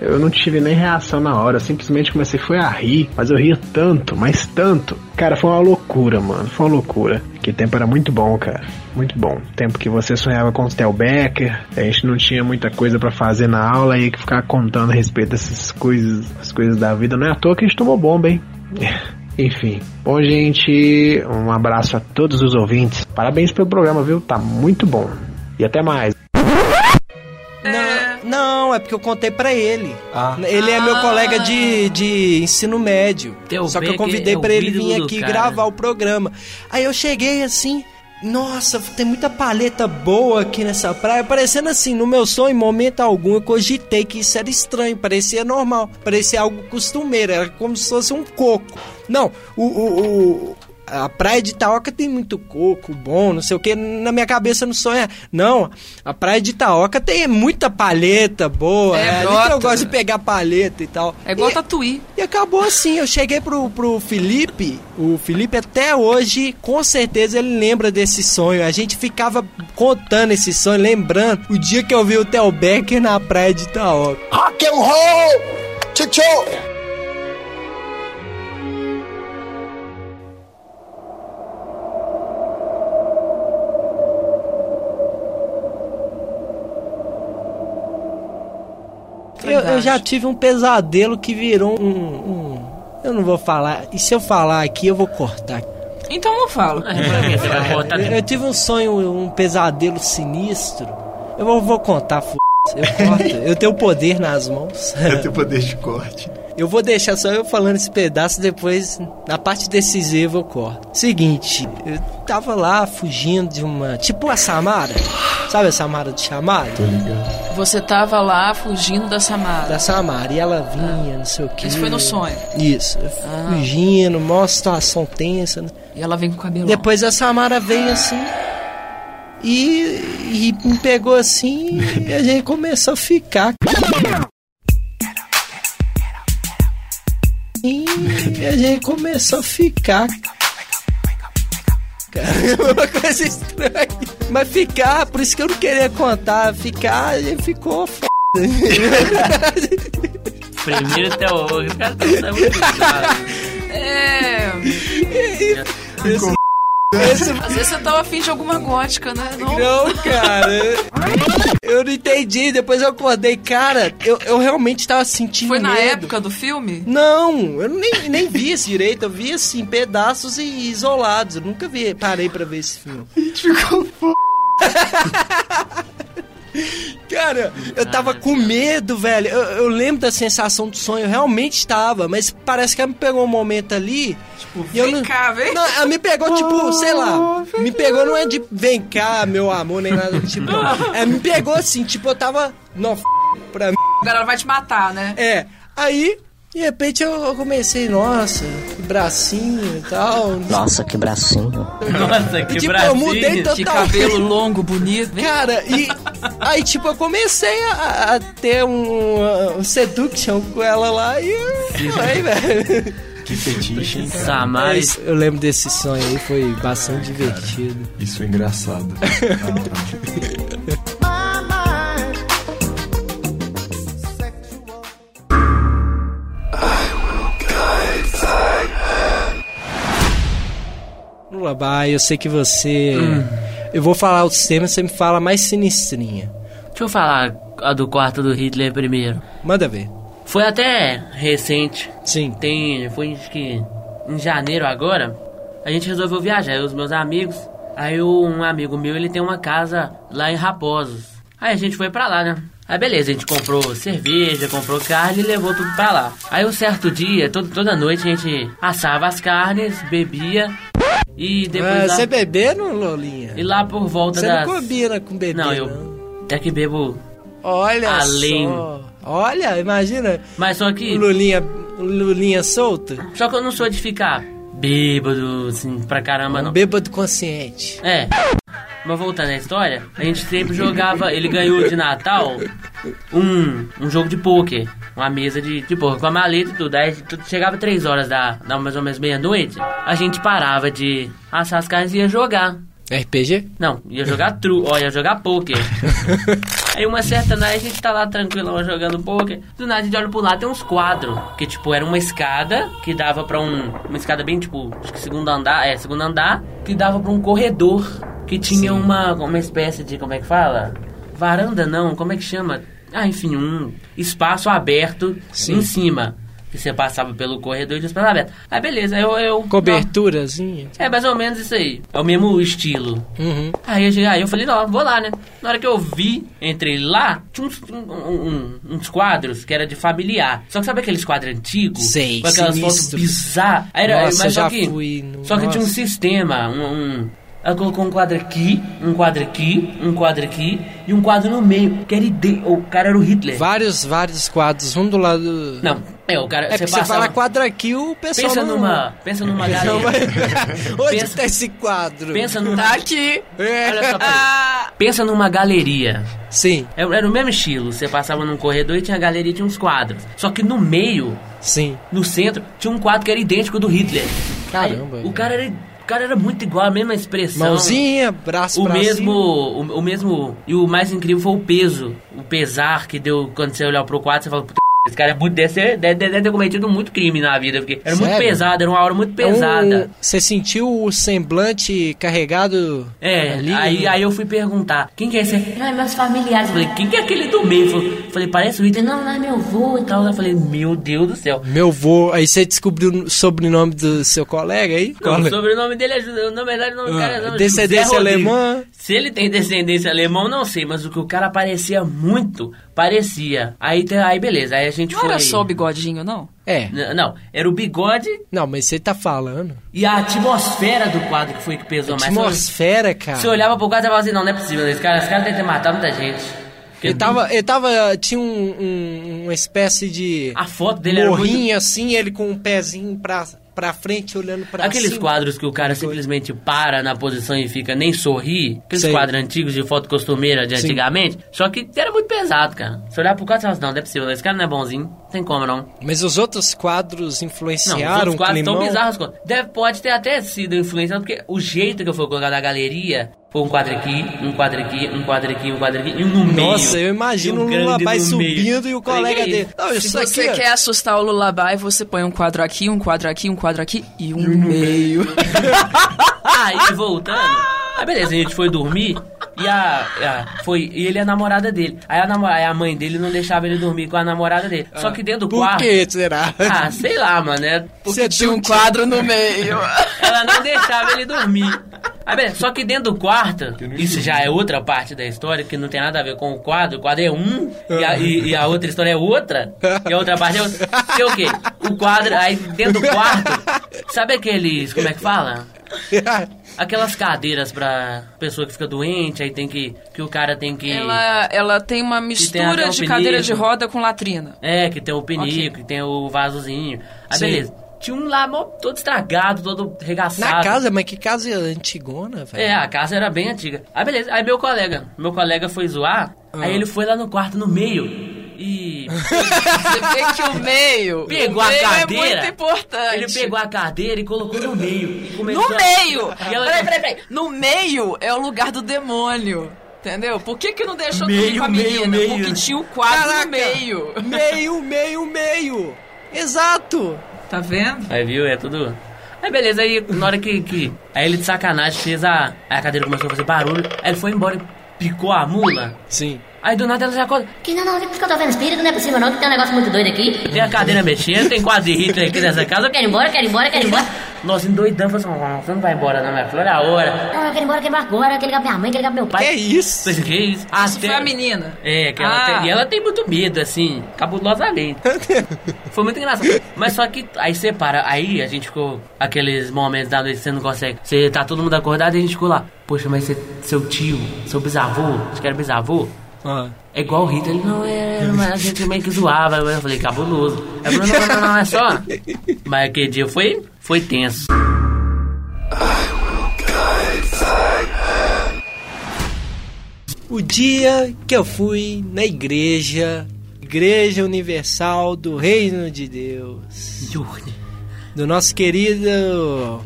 eu não tive nem reação na hora, simplesmente comecei foi a rir, mas eu ria tanto, mas tanto. Cara, foi uma loucura, mano, foi uma loucura. Que tempo era muito bom, cara, muito bom. Tempo que você sonhava com o Tel Becker, a gente não tinha muita coisa pra fazer na aula e que ficar contando a respeito dessas coisas, as coisas da vida. Não é à toa que a gente tomou bomba, hein? Enfim. Bom, gente, um abraço a todos os ouvintes. Parabéns pelo programa, viu? Tá muito bom. E até mais. Não, é porque eu contei pra ele. Ah. Ele é meu colega de, de ensino médio. Teu Só que eu convidei é o pra ele vir aqui cara. gravar o programa. Aí eu cheguei assim. Nossa, tem muita paleta boa aqui nessa praia. Parecendo assim, no meu sonho, em momento algum, eu cogitei que isso era estranho. Parecia normal. Parecia algo costumeiro. Era como se fosse um coco. Não, o. o, o- a praia de Itaoca tem muito coco bom, não sei o que. Na minha cabeça não sonha. Não, a praia de Itaoca tem muita palheta boa. É, É, ali que brota. eu gosto de pegar palheta e tal. É igual e, Tatuí. e acabou assim. Eu cheguei pro, pro Felipe. O Felipe até hoje, com certeza, ele lembra desse sonho. A gente ficava contando esse sonho, lembrando o dia que eu vi o Theo Becker na praia de Itaoca. Rock and roll! Tchau! Eu, eu já tive um pesadelo que virou um, um- Eu não vou falar. E se eu falar aqui, eu vou cortar. Então não falo. Vai botar Eu, eu tive um sonho, um pesadelo sinistro. Eu vou, vou contar, f... Eu corto. Eu tenho poder nas mãos. Eu tenho poder de corte. Eu vou deixar só eu falando esse pedaço, depois, na parte decisiva, eu corto. Seguinte, eu tava lá fugindo de uma. Tipo a Samara. Sabe a Samara de chamada? Tô ligado. Você tava lá fugindo da Samara. Da Samara. E ela vinha, não sei o que. Isso foi no sonho. Isso. Ah. Fugindo, maior situação tensa. né? E ela vem com o cabelo. Depois a Samara veio assim. E, e me pegou assim e a gente começou a ficar. E a gente começou a ficar. Cara, uma coisa estranha. Mas ficar, por isso que eu não queria contar. Ficar, a gente ficou f. Primeiro até hoje. O cara tá tá muito. É. Esse- Às vezes você tava afim de alguma gótica, né? Não, Não, cara. Eu não entendi. Depois eu acordei. Cara, eu, eu realmente tava sentindo Foi na medo. época do filme? Não, eu nem, nem vi esse direito. Eu vi assim, pedaços e isolados. Eu nunca vi, parei pra ver esse filme. A gente ficou Cara, eu tava com medo, velho. Eu, eu lembro da sensação do sonho, eu realmente estava, mas parece que ela me pegou um momento ali. e eu vem não, cá, vem. Não, ela me pegou, tipo, sei lá. Me pegou não é de vem cá, meu amor, nem nada do tipo. não. Ela me pegou assim, tipo, eu tava. Não, f... pra mim. Agora ela vai te matar, né? É. Aí, de repente eu, eu comecei, nossa, bracinho e tal. Nossa, que bracinho. Nossa, que tipo, eu bracinho. mudei Que totalmente. cabelo longo, bonito. Cara, e aí, tipo, eu comecei a, a ter um, um seduction com ela lá e. Aí, velho. Que fetiche, hein? Samara. Mas eu lembro desse sonho aí, foi bastante divertido. Isso é engraçado. Lullaby, eu sei que você. Hum. Eu vou falar os temas, você me fala mais sinistrinha. Deixa eu falar a do quarto do Hitler primeiro. Manda ver. Foi até recente. Sim. Tem. Foi acho que em janeiro agora. a gente resolveu viajar, eu e os meus amigos. Aí um amigo meu, ele tem uma casa lá em Raposos. Aí a gente foi pra lá, né? Aí beleza, a gente comprou cerveja, comprou carne e levou tudo pra lá. Aí um certo dia, todo, toda noite a gente assava as carnes, bebia e depois Ah, lá, você beberam, Lolinha? e lá por volta Você das... não combina com bebê, Não, eu até que bebo Olha além. só. Olha, imagina. Mas só que... Lulinha, Lulinha solto. Só que eu não sou de ficar bêbado, assim, pra caramba, não. Um bêbado consciente. É. Mas voltando à história, a gente sempre jogava. Ele ganhou de Natal um, um jogo de pôquer. Uma mesa de, de pôquer com a maleta e tudo. Aí tu- chegava três horas da, da mais ou menos meia-noite, a gente parava de assar as carnes e ia jogar. RPG? Não, ia jogar tru, ó, ia jogar pôquer. Aí uma certa noite a gente tá lá tranquilo jogando pôquer. Do nada a gente olha pro lado tem uns quadros. Que tipo, era uma escada que dava pra um. Uma escada bem tipo, acho que segundo andar. É, segundo andar, que dava pra um corredor. Que tinha uma, uma espécie de. Como é que fala? Varanda não, como é que chama? Ah, enfim, um espaço aberto Sim. em cima. Que você passava pelo corredor e tinha espaço aberto. Aí beleza, eu. eu Coberturazinha. é mais ou menos isso aí. É o mesmo estilo. Uhum. Aí eu, cheguei, aí eu falei, não, vou lá, né? Na hora que eu vi, entrei lá, tinha uns, um- um- uns quadros que era de familiar. Só que sabe aqueles quadros antigos? Sei, Com aquelas sinistro. fotos bizarras. Aí era- Nossa, mas só que, fui no- Só que tinha um nossa. sistema, um... um ela colocou um quadro aqui, um quadro aqui, um quadro aqui e um quadro no meio, que era ide... O cara era o Hitler. Vários, vários quadros, um do lado. Não, é, o cara... É porque você fala quadro aqui, o pessoal. Pensa não... numa, pensa numa galera. Onde Pensa- tá esse quadro? Pensa numa... Tá aqui. Olha só, peraí. Pensa numa galeria. Sim. Era, era o mesmo estilo. Você passava num corredor e tinha galeria e tinha uns quadros. Só que no meio, Sim. no centro, tinha um quadro que era idêntico do Hitler. Caramba. Aí, o cara era. O cara era muito igual, a mesma expressão. Mãozinha, braço O pra mesmo, o, o mesmo. E o mais incrível foi o peso. O pesar que deu quando você olhar pro quadro, você fala, puta, esse cara é muito, deve, ser, deve, deve ter cometido muito crime na vida, porque era muito Sério? pesado, era uma hora muito É um- pesada. Você sentiu o semblante carregado É, ali? aí, aí eu fui perguntar, quem que é esse? Não, é meus familiares. Eu falei, quem que é aquele do meio? Falei, falei, parece o Hitler. Não, não é meu avô e tal. Eu falei, meu Deus do céu. Meu vô, aí você descobriu o sobrenome do seu colega aí? Não, Qual o é? sobrenome dele é, na verdade, o nome do cara é Ah, descendência alemã? Se ele tem descendência alemã, não sei, mas o que o cara parecia muito, parecia. Aí, aí beleza, aí a gente Não foi... era só o bigodinho, não? É. N- Não, era o bigode Não, mas você tá falando. e a atmosfera do quadro que foi que pesou mais. Atmosfera, cara. Você olhava pro quadro e falava assim, não, não é possível, esse cara, esse cara deve ter matado muita gente. Ele tava, ele tava, tinha um, um- uma espécie de A foto dele era morrinho muito... assim, ele com um pezinho pra, pra frente, olhando pra Aqueles cima. quadros que o cara simplesmente para na posição e fica nem sorrir. Aqueles Sei. quadros antigos de foto costumeira de Sim. antigamente. Só que era muito pesado, cara. Você olhar pro quadro e falar assim, não, não é possível, esse cara não é bonzinho. Não tem como, não. Mas os outros quadros Não, os influenciaram outros o quadros tão climão? bizarros. Deve, pode ter até sido influenciado, porque o jeito que eu fui colocar na galeria um quadro aqui, um quadro aqui, um quadro aqui, um quadro aqui e um no meio. Nossa, eu imagino E um o Lullaby no subindo meio. e o colega é dele. Não, Se você aqui, ó. quer assustar o Lullaby, você põe um quadro aqui, um quadro aqui, um quadro aqui e um no meio. Aí voltando. Aí beleza, a gente foi dormir e a, a- foi e ele é a namorada dele. Aí a, namo- aí a mãe dele não deixava ele dormir com a namorada dele. Só que dentro do Por quarto. que será? Ah, sei lá, mano. É Você tinha um quadro no meio. ela não deixava ele dormir. Aí, beleza, só que dentro do quarto, isso já é outra parte da história que não tem nada a ver com o quadro. O quadro é um e a, e- e a outra história é outra. E a outra parte é outra. Que é o quê? O quadro, aí dentro do quarto, sabe aqueles. Como é que fala? Aquelas cadeiras pra pessoa que fica doente, aí tem que. Que o cara tem que. Ela, ela tem uma tem mistura um de cadeira de roda com latrina. É, que tem o pinico, Ok. que tem o vasozinho. Aí Sim. beleza. Tinha um lá todo estragado, todo regaçado. Na casa, mas que casa antigona, velho. É, a casa era bem antiga. Aí beleza, aí meu colega, meu colega foi zoar, Ah. aí ele foi lá no quarto no meio e Você vê que o meio. pegou o a meio cadeira. É muito importante. ele pegou a cadeira e colocou no meio. E No a- meio! Ela- Peraí, peraí, peraí. No meio é o lugar do demônio. Entendeu? Por que, que não deixou Meio, tudo com a meio, menina? meio. Porque tinha o quadro Caraca. no meio. Meio, meio, meio. Exato. Tá vendo? Aí viu, é tudo. Aí beleza, aí na hora que. que... Aí ele de sacanagem fez a. Aí a cadeira começou a fazer barulho, aí ele foi embora e picou a mula. Sim. Aí do nada ela já acorda. Que não, não, porque eu tô vendo espírito, não é possível não, que tem um negócio muito doido aqui. Tem a cadeira mexendo, tem quase Hitler aqui nessa casa. Quero ir embora, quero ir embora, quero ir embora. Nós endoidamos, falamos assim, você não vai embora não, minha filha, olha a hora. Não, eu quero ir embora, eu quero ir embora agora, eu quero ligar pra minha mãe, eu quero ligar pro meu pai. Que isso? Falei, Que isso? Isso foi a menina. É, que ela Ah. tem, e ela tem muito medo, assim, cabulosamente. Foi muito engraçado. Mas só que aí você para, aí a gente ficou aqueles momentos da noite que você não consegue. Você tá todo mundo acordado e a gente ficou lá. Poxa, mas você, seu tio, seu bisavô, acho que era bisavô. É igual o Rita, ele não é, mas a gente meio que zoava. Eu falei, cabuloso. Eu falei, não, não, não, é só. Mas aquele dia foi, foi tenso. O dia que eu fui na igreja, Igreja Universal do Reino de Deus. Do nosso querido.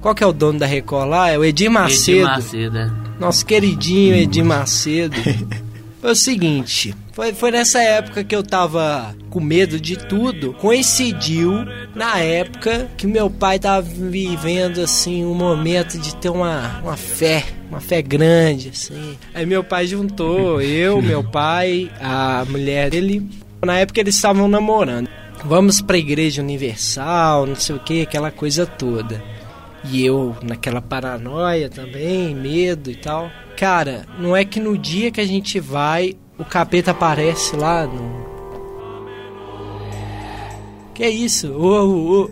Qual que é o dono da Record lá? É o Edir Macedo. Edir Macedo, é. Nosso queridinho Edir Macedo. Foi o seguinte, foi, foi nessa época que eu tava com medo de tudo. Coincidiu na época que meu pai tava vivendo assim um momento de ter uma, uma fé, uma fé grande assim. Aí meu pai juntou eu, meu pai, a mulher dele. Na época eles estavam namorando. Vamos pra igreja universal, não sei o que, aquela coisa toda. E eu naquela paranoia também, medo e tal. Cara, não é que no dia que a gente vai, o capeta aparece lá no. Que isso? Ô, ô,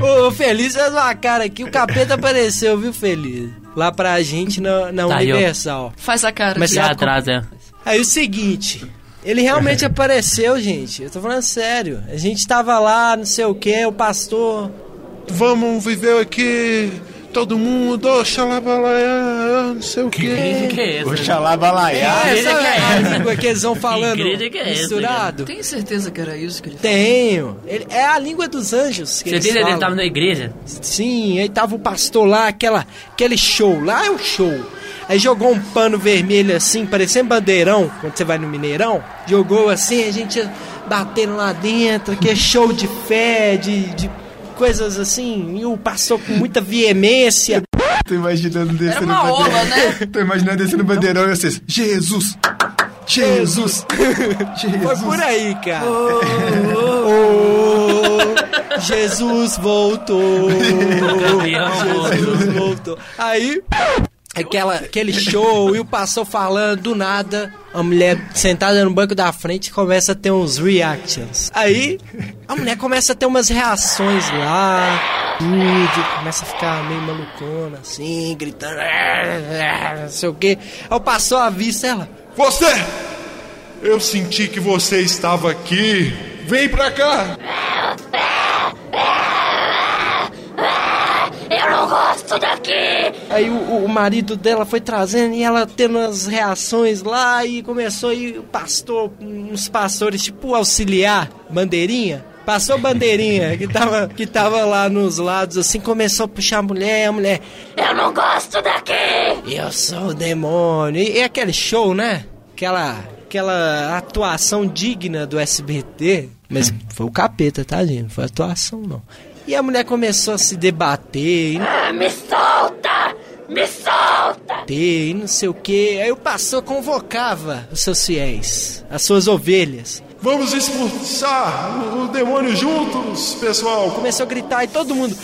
ô, ô, Feliz fez uma cara aqui, o capeta apareceu, viu, Feliz? Lá pra gente na, na Tá aí. Universal. Faz a cara. Mas Lá atrás, é. Aí o seguinte, ele realmente apareceu, gente. Eu tô falando sério. A gente tava lá, não sei o que, o pastor. Vamos viver aqui, todo mundo, oxalabalaia, não sei o quê. igreja que é essa? Oxalabalaiá. É, sabe a língua que eles vão falando igreja que é essa, misturado? Tem certeza que era isso que ele Tenho. Ele, é a língua dos anjos que Você eles ele falam. tava na igreja? Sim, aí tava o pastor lá, aquela, aquele show. Lá é o show. Aí jogou um pano vermelho assim, parecendo bandeirão, quando você vai no Mineirão. Jogou assim, a gente batendo lá dentro, que é show de fé, de, de coisas assim. E o pastor com muita veemência. Tô imaginando descendo uma o bandeirão. ola, né? Tô imaginando descendo o bandeirão e vocês. Jesus! Jesus! Foi por aí, cara. Oh, Jesus voltou. Jesus voltou. Aí, aquela, aquele show e o pastor falando do nada. A mulher sentada no banco da frente começa a ter uns reactions. Aí, a mulher começa a ter umas reações lá. Tudo, começa a ficar meio malucona, assim, gritando. Não sei o quê. Aí o pastor avista ela. Você! Eu senti que você estava aqui. Vem pra cá! Eu não gosto daqui! Aí o, o marido dela foi trazendo e ela tendo as reações lá e começou e o pastor, uns pastores tipo auxiliar, bandeirinha. Passou bandeirinha que tava, que tava lá nos lados assim, começou a puxar a mulher, a mulher. Eu não gosto daqui! Eu sou o demônio. E, e aquele show, né? Aquela, aquela atuação digna do SBT. Mas foi o capeta, tá, gente? Não foi atuação, não. E a mulher começou a se debater. E Ah, me solta! Me solta! e não sei o que. Aí o pastor convocava os seus fiéis, as suas ovelhas. Vamos expulsar o, o demônio juntos, pessoal! Começou a gritar e todo mundo.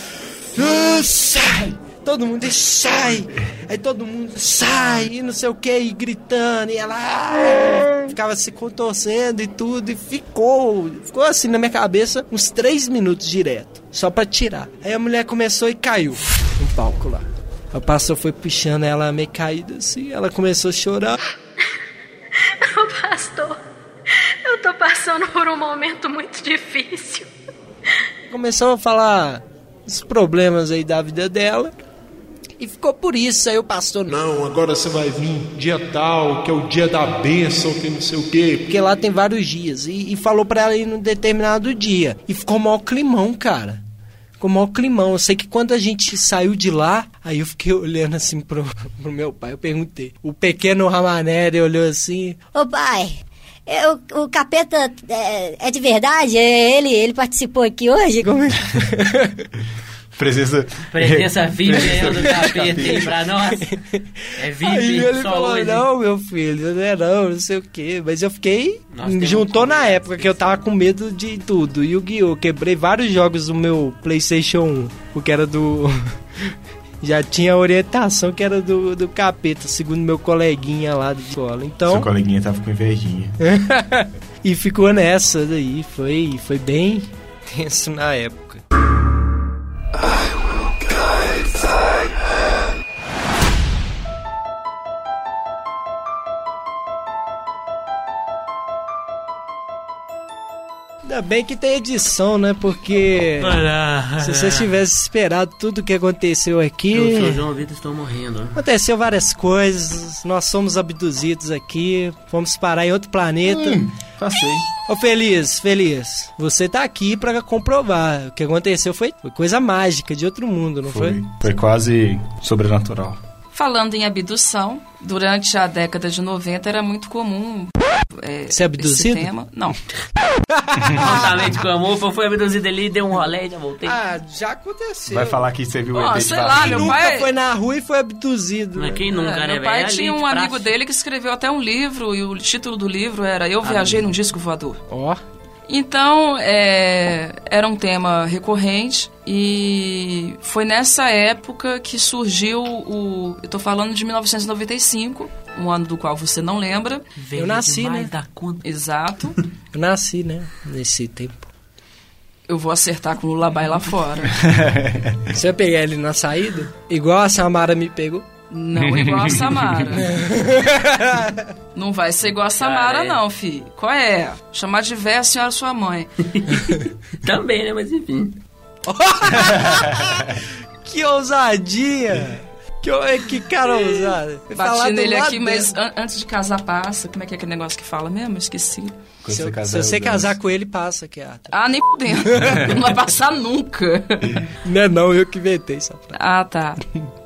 "Ah, sai! Todo mundo sai! Aí todo mundo sai e não sei o que, e gritando, e ela ah, ficava se contorcendo e tudo, e ficou, ficou assim na minha cabeça uns três minutos direto, só pra tirar. Aí a mulher começou e caiu no palco lá. O pastor foi puxando ela meio caída assim, ela começou a chorar. Ô, pastor, eu tô passando por um momento muito difícil. começou a falar os problemas aí da vida dela. E ficou por isso. Aí o pastor, Não, agora você vai vir dia tal, que é o dia da bênção, que não sei o quê. porque lá tem vários dias. E, e falou pra ela ir num determinado dia. E ficou maior climão, cara. Ficou maior climão. Eu sei que quando a gente saiu de lá, aí eu fiquei olhando assim pro, pro meu pai. Eu perguntei. O pequeno Ramaneri olhou assim. Ô pai, eu- o capeta é, é de verdade? É, Ele, ele participou aqui hoje? Como é? Presença. Presença VIP do capeta aí pra nós. É VIP Aí ele só falou, hoje. não, meu filho, não é não, não sei o quê. Mas eu fiquei. Juntou na época que eu tava com medo de tudo. Yu-Gi-Oh! Quebrei vários jogos do meu PlayStation 1, porque era do. Já tinha orientação que era do, do capeta, segundo meu coleguinha lá de escola. Então. Seu coleguinha tava com invejinha. e ficou nessa daí. Foi, foi bem tenso na época. Ainda bem que tem edição, né? Porque se você tivesse esperado tudo que aconteceu aqui. Eu João Vitor estou morrendo. Aconteceu várias coisas, nós somos abduzidos aqui, fomos parar em outro planeta. Hum, passei. Ô Feliz, Feliz, você tá aqui pra comprovar. O que aconteceu foi, foi coisa mágica de outro mundo, não foi? Foi, foi quase sobrenatural. Falando em abdução, durante a década de 90 era muito comum. É, Ser abduzido? Esse tema. Não. Totalmente comum, foi- foi abduzido ali, deu um rolê e já voltei. Ah, já aconteceu. Vai falar que você viu o ET de sei lá, Varginha. meu Nunca pai- foi na rua e foi abduzido. Mas quem nunca, É, né, meu pai velho? tinha um de amigo dele que escreveu até um livro e o título do livro era Eu Viajei num Disco Voador. Ó. Então, é, era um tema recorrente e foi nessa época que surgiu o. Eu tô falando de 1995, um ano do qual você não lembra. Velho Eu nasci, né? da conta. Exato. Eu nasci, né? Nesse tempo. Eu vou acertar com o Lullaby lá fora. Você vai pegar ele na saída? Igual a Samara me pegou? Não igual a Samara. Não vai ser igual a Samara, Cara, é. não, fi. Qual é? Chamar de véia a senhora sua mãe. Também, né? Mas enfim. Que ousadia! Que, que cara ousado. Falar Bati nele aqui, mas dela. an- antes de casar passa. Como é que é aquele negócio que fala mesmo? Esqueci. Quando Se, você eu- casar, se você casar com ele, passa, que é. Ah, nem fudendo. não vai passar nunca. Não é não, eu que inventei essa frase. Ah, tá.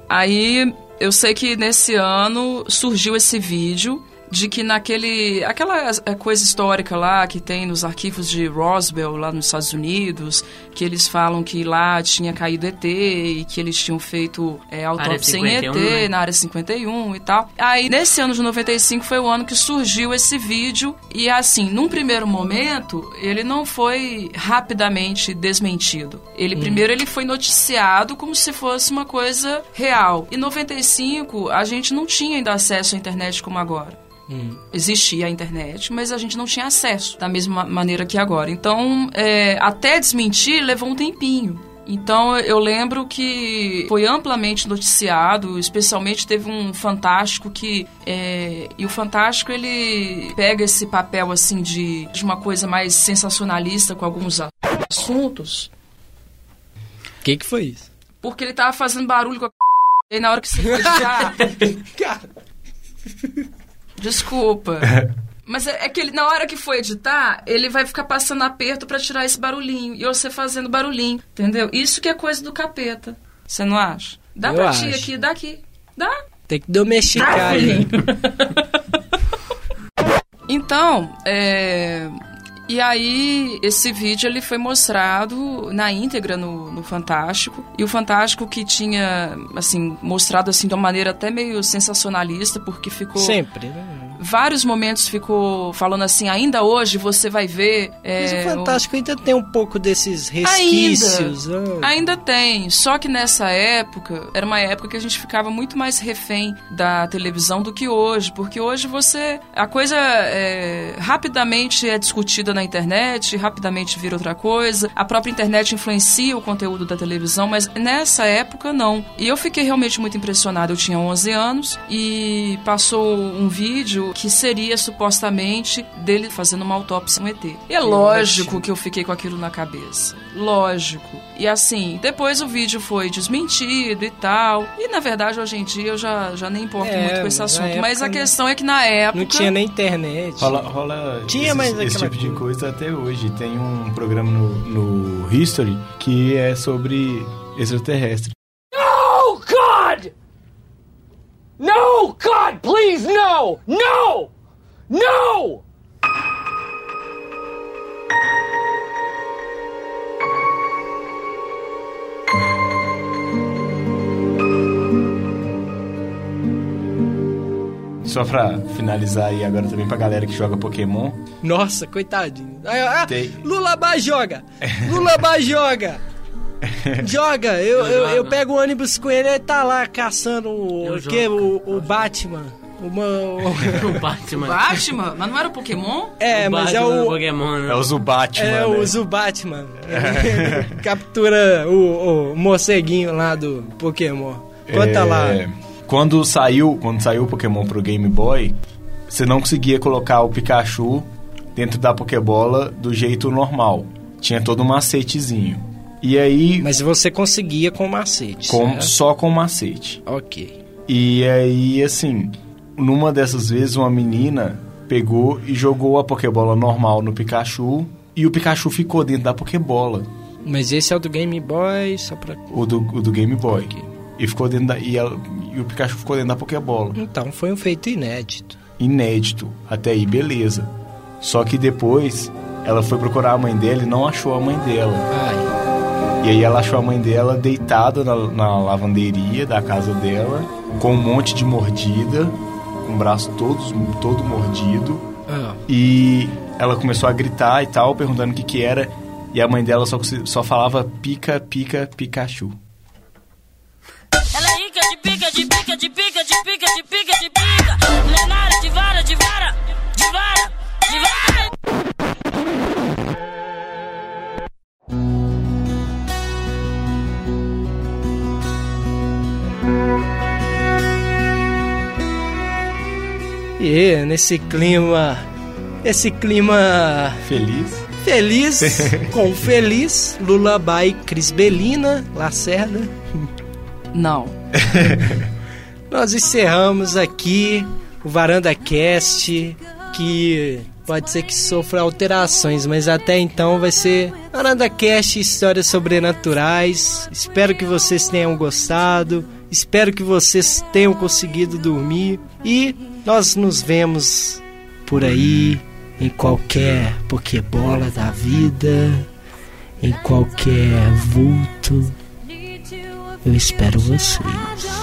Aí eu sei que nesse ano surgiu esse vídeo de que naquele aquela é, coisa histórica lá que tem nos arquivos de Roswell lá nos Estados Unidos que eles falam que lá tinha caído ET e que eles tinham feito é, autópsia em 51, ET né? na área 51 e tal. Aí nesse ano de 95 foi o ano que surgiu esse vídeo e assim, num primeiro momento, ele não foi rapidamente desmentido. Ele primeiro ele foi noticiado como se fosse uma coisa real. Em 95, a gente não tinha ainda acesso à internet como agora. Existia a internet, mas a gente não tinha acesso da mesma maneira que agora. Então, é, até desmentir levou um tempinho. Então eu lembro que foi amplamente noticiado, especialmente teve um Fantástico que. é, e o Fantástico ele pega esse papel assim de, de uma coisa mais sensacionalista com alguns assuntos, O que que foi isso? porque ele tava fazendo barulho com a. E na hora que você foi editar. Desculpa. Mas é, é que ele, na hora que for editar, ele vai ficar passando aperto pra tirar esse barulhinho. E você fazendo barulhinho, entendeu? Isso que é coisa do capeta. Você não acha? Dá Eu pra acho. ti aqui, dá aqui. Dá. Tem que domesticar ele. Então, é... E aí, esse vídeo ele foi mostrado na íntegra no, no Fantástico. E o Fantástico que tinha, assim, mostrado assim de uma maneira até meio sensacionalista, porque ficou... Sempre, né? Vários momentos ficou falando assim, ainda hoje você vai ver... Mas é, o Fantástico ainda tem um pouco desses resquícios. Ainda, ah. ainda tem. Só que nessa época, era uma época que a gente ficava muito mais refém da televisão do que hoje. Porque hoje você. A coisa é, rapidamente é discutida na internet, rapidamente vira outra coisa. A própria internet influencia o conteúdo da televisão, mas nessa época não. E eu fiquei realmente muito impressionada. Eu tinha 11 anos e passou um vídeo que seria supostamente dele fazendo uma autópsia no ET. E é lógico que eu fiquei com aquilo na cabeça. Lógico. E assim, depois o vídeo foi desmentido e tal. E na verdade, hoje em dia eu já, já nem importo É, muito com esse assunto. Mas a questão é que na época. Não tinha nem internet. Rola, rola Tinha, esse, mas esse aquela tipo de coisa até hoje. Tem um programa no, no History que é sobre extraterrestre. No, God! No, God, please, no! No! No! Só pra finalizar aí agora também pra galera que joga Pokémon. Nossa, coitadinho. Ah, ah, Tem- Lulabá joga! Lulabá joga! Joga! Eu, eu, eu pego o ônibus com ele e tá lá caçando o, que, o, o Batman. Uma, o Batman. Batman? Mas não era o Pokémon? É, O mas é o. Pokémon, né? É o Zubatman, É né? o Zubatman. Ele Captura o, o morceguinho lá do Pokémon. Conta É, lá. Quando saiu, quando saiu o Pokémon pro Game Boy, você não conseguia colocar o Pikachu dentro da Pokébola do jeito normal. Tinha todo um macetezinho. E aí, Mas você conseguia com macete. com- certo? só com macete. Ok. E aí, assim, numa dessas vezes, uma menina pegou e jogou a Pokébola normal no Pikachu e o Pikachu ficou dentro da Pokébola, Mas esse é o do Game Boy, só pra. o do, o do Game Boy. E ficou dentro da, e, ela- e o Pikachu ficou dentro da Pokébola. Então foi um feito inédito. Inédito. Até aí, beleza. Só que depois ela foi procurar a mãe dela e não achou a mãe dela. E aí ela achou a mãe dela deitada na, na lavanderia da casa dela, com um monte de mordida, com o braço todos, todo mordido. Ah. E ela começou a gritar e tal, perguntando o que que era. E a mãe dela só, só falava pica, pica, Pikachu. Pica, de pica, de pica, de pica. Lenara de vara, de vara, de vara, de vara. E nesse clima. Esse clima. Feliz. Feliz, com feliz, Lulabai Cris Belina, Lacerda. Não. Nós encerramos aqui o Varanda Cast, que pode ser que sofra alterações, mas até então vai ser Varanda Cast Histórias Sobrenaturais. Espero que vocês tenham gostado, espero que vocês tenham conseguido dormir e nós nos vemos por aí em qualquer pokebola da vida, em qualquer vulto. Eu espero vocês.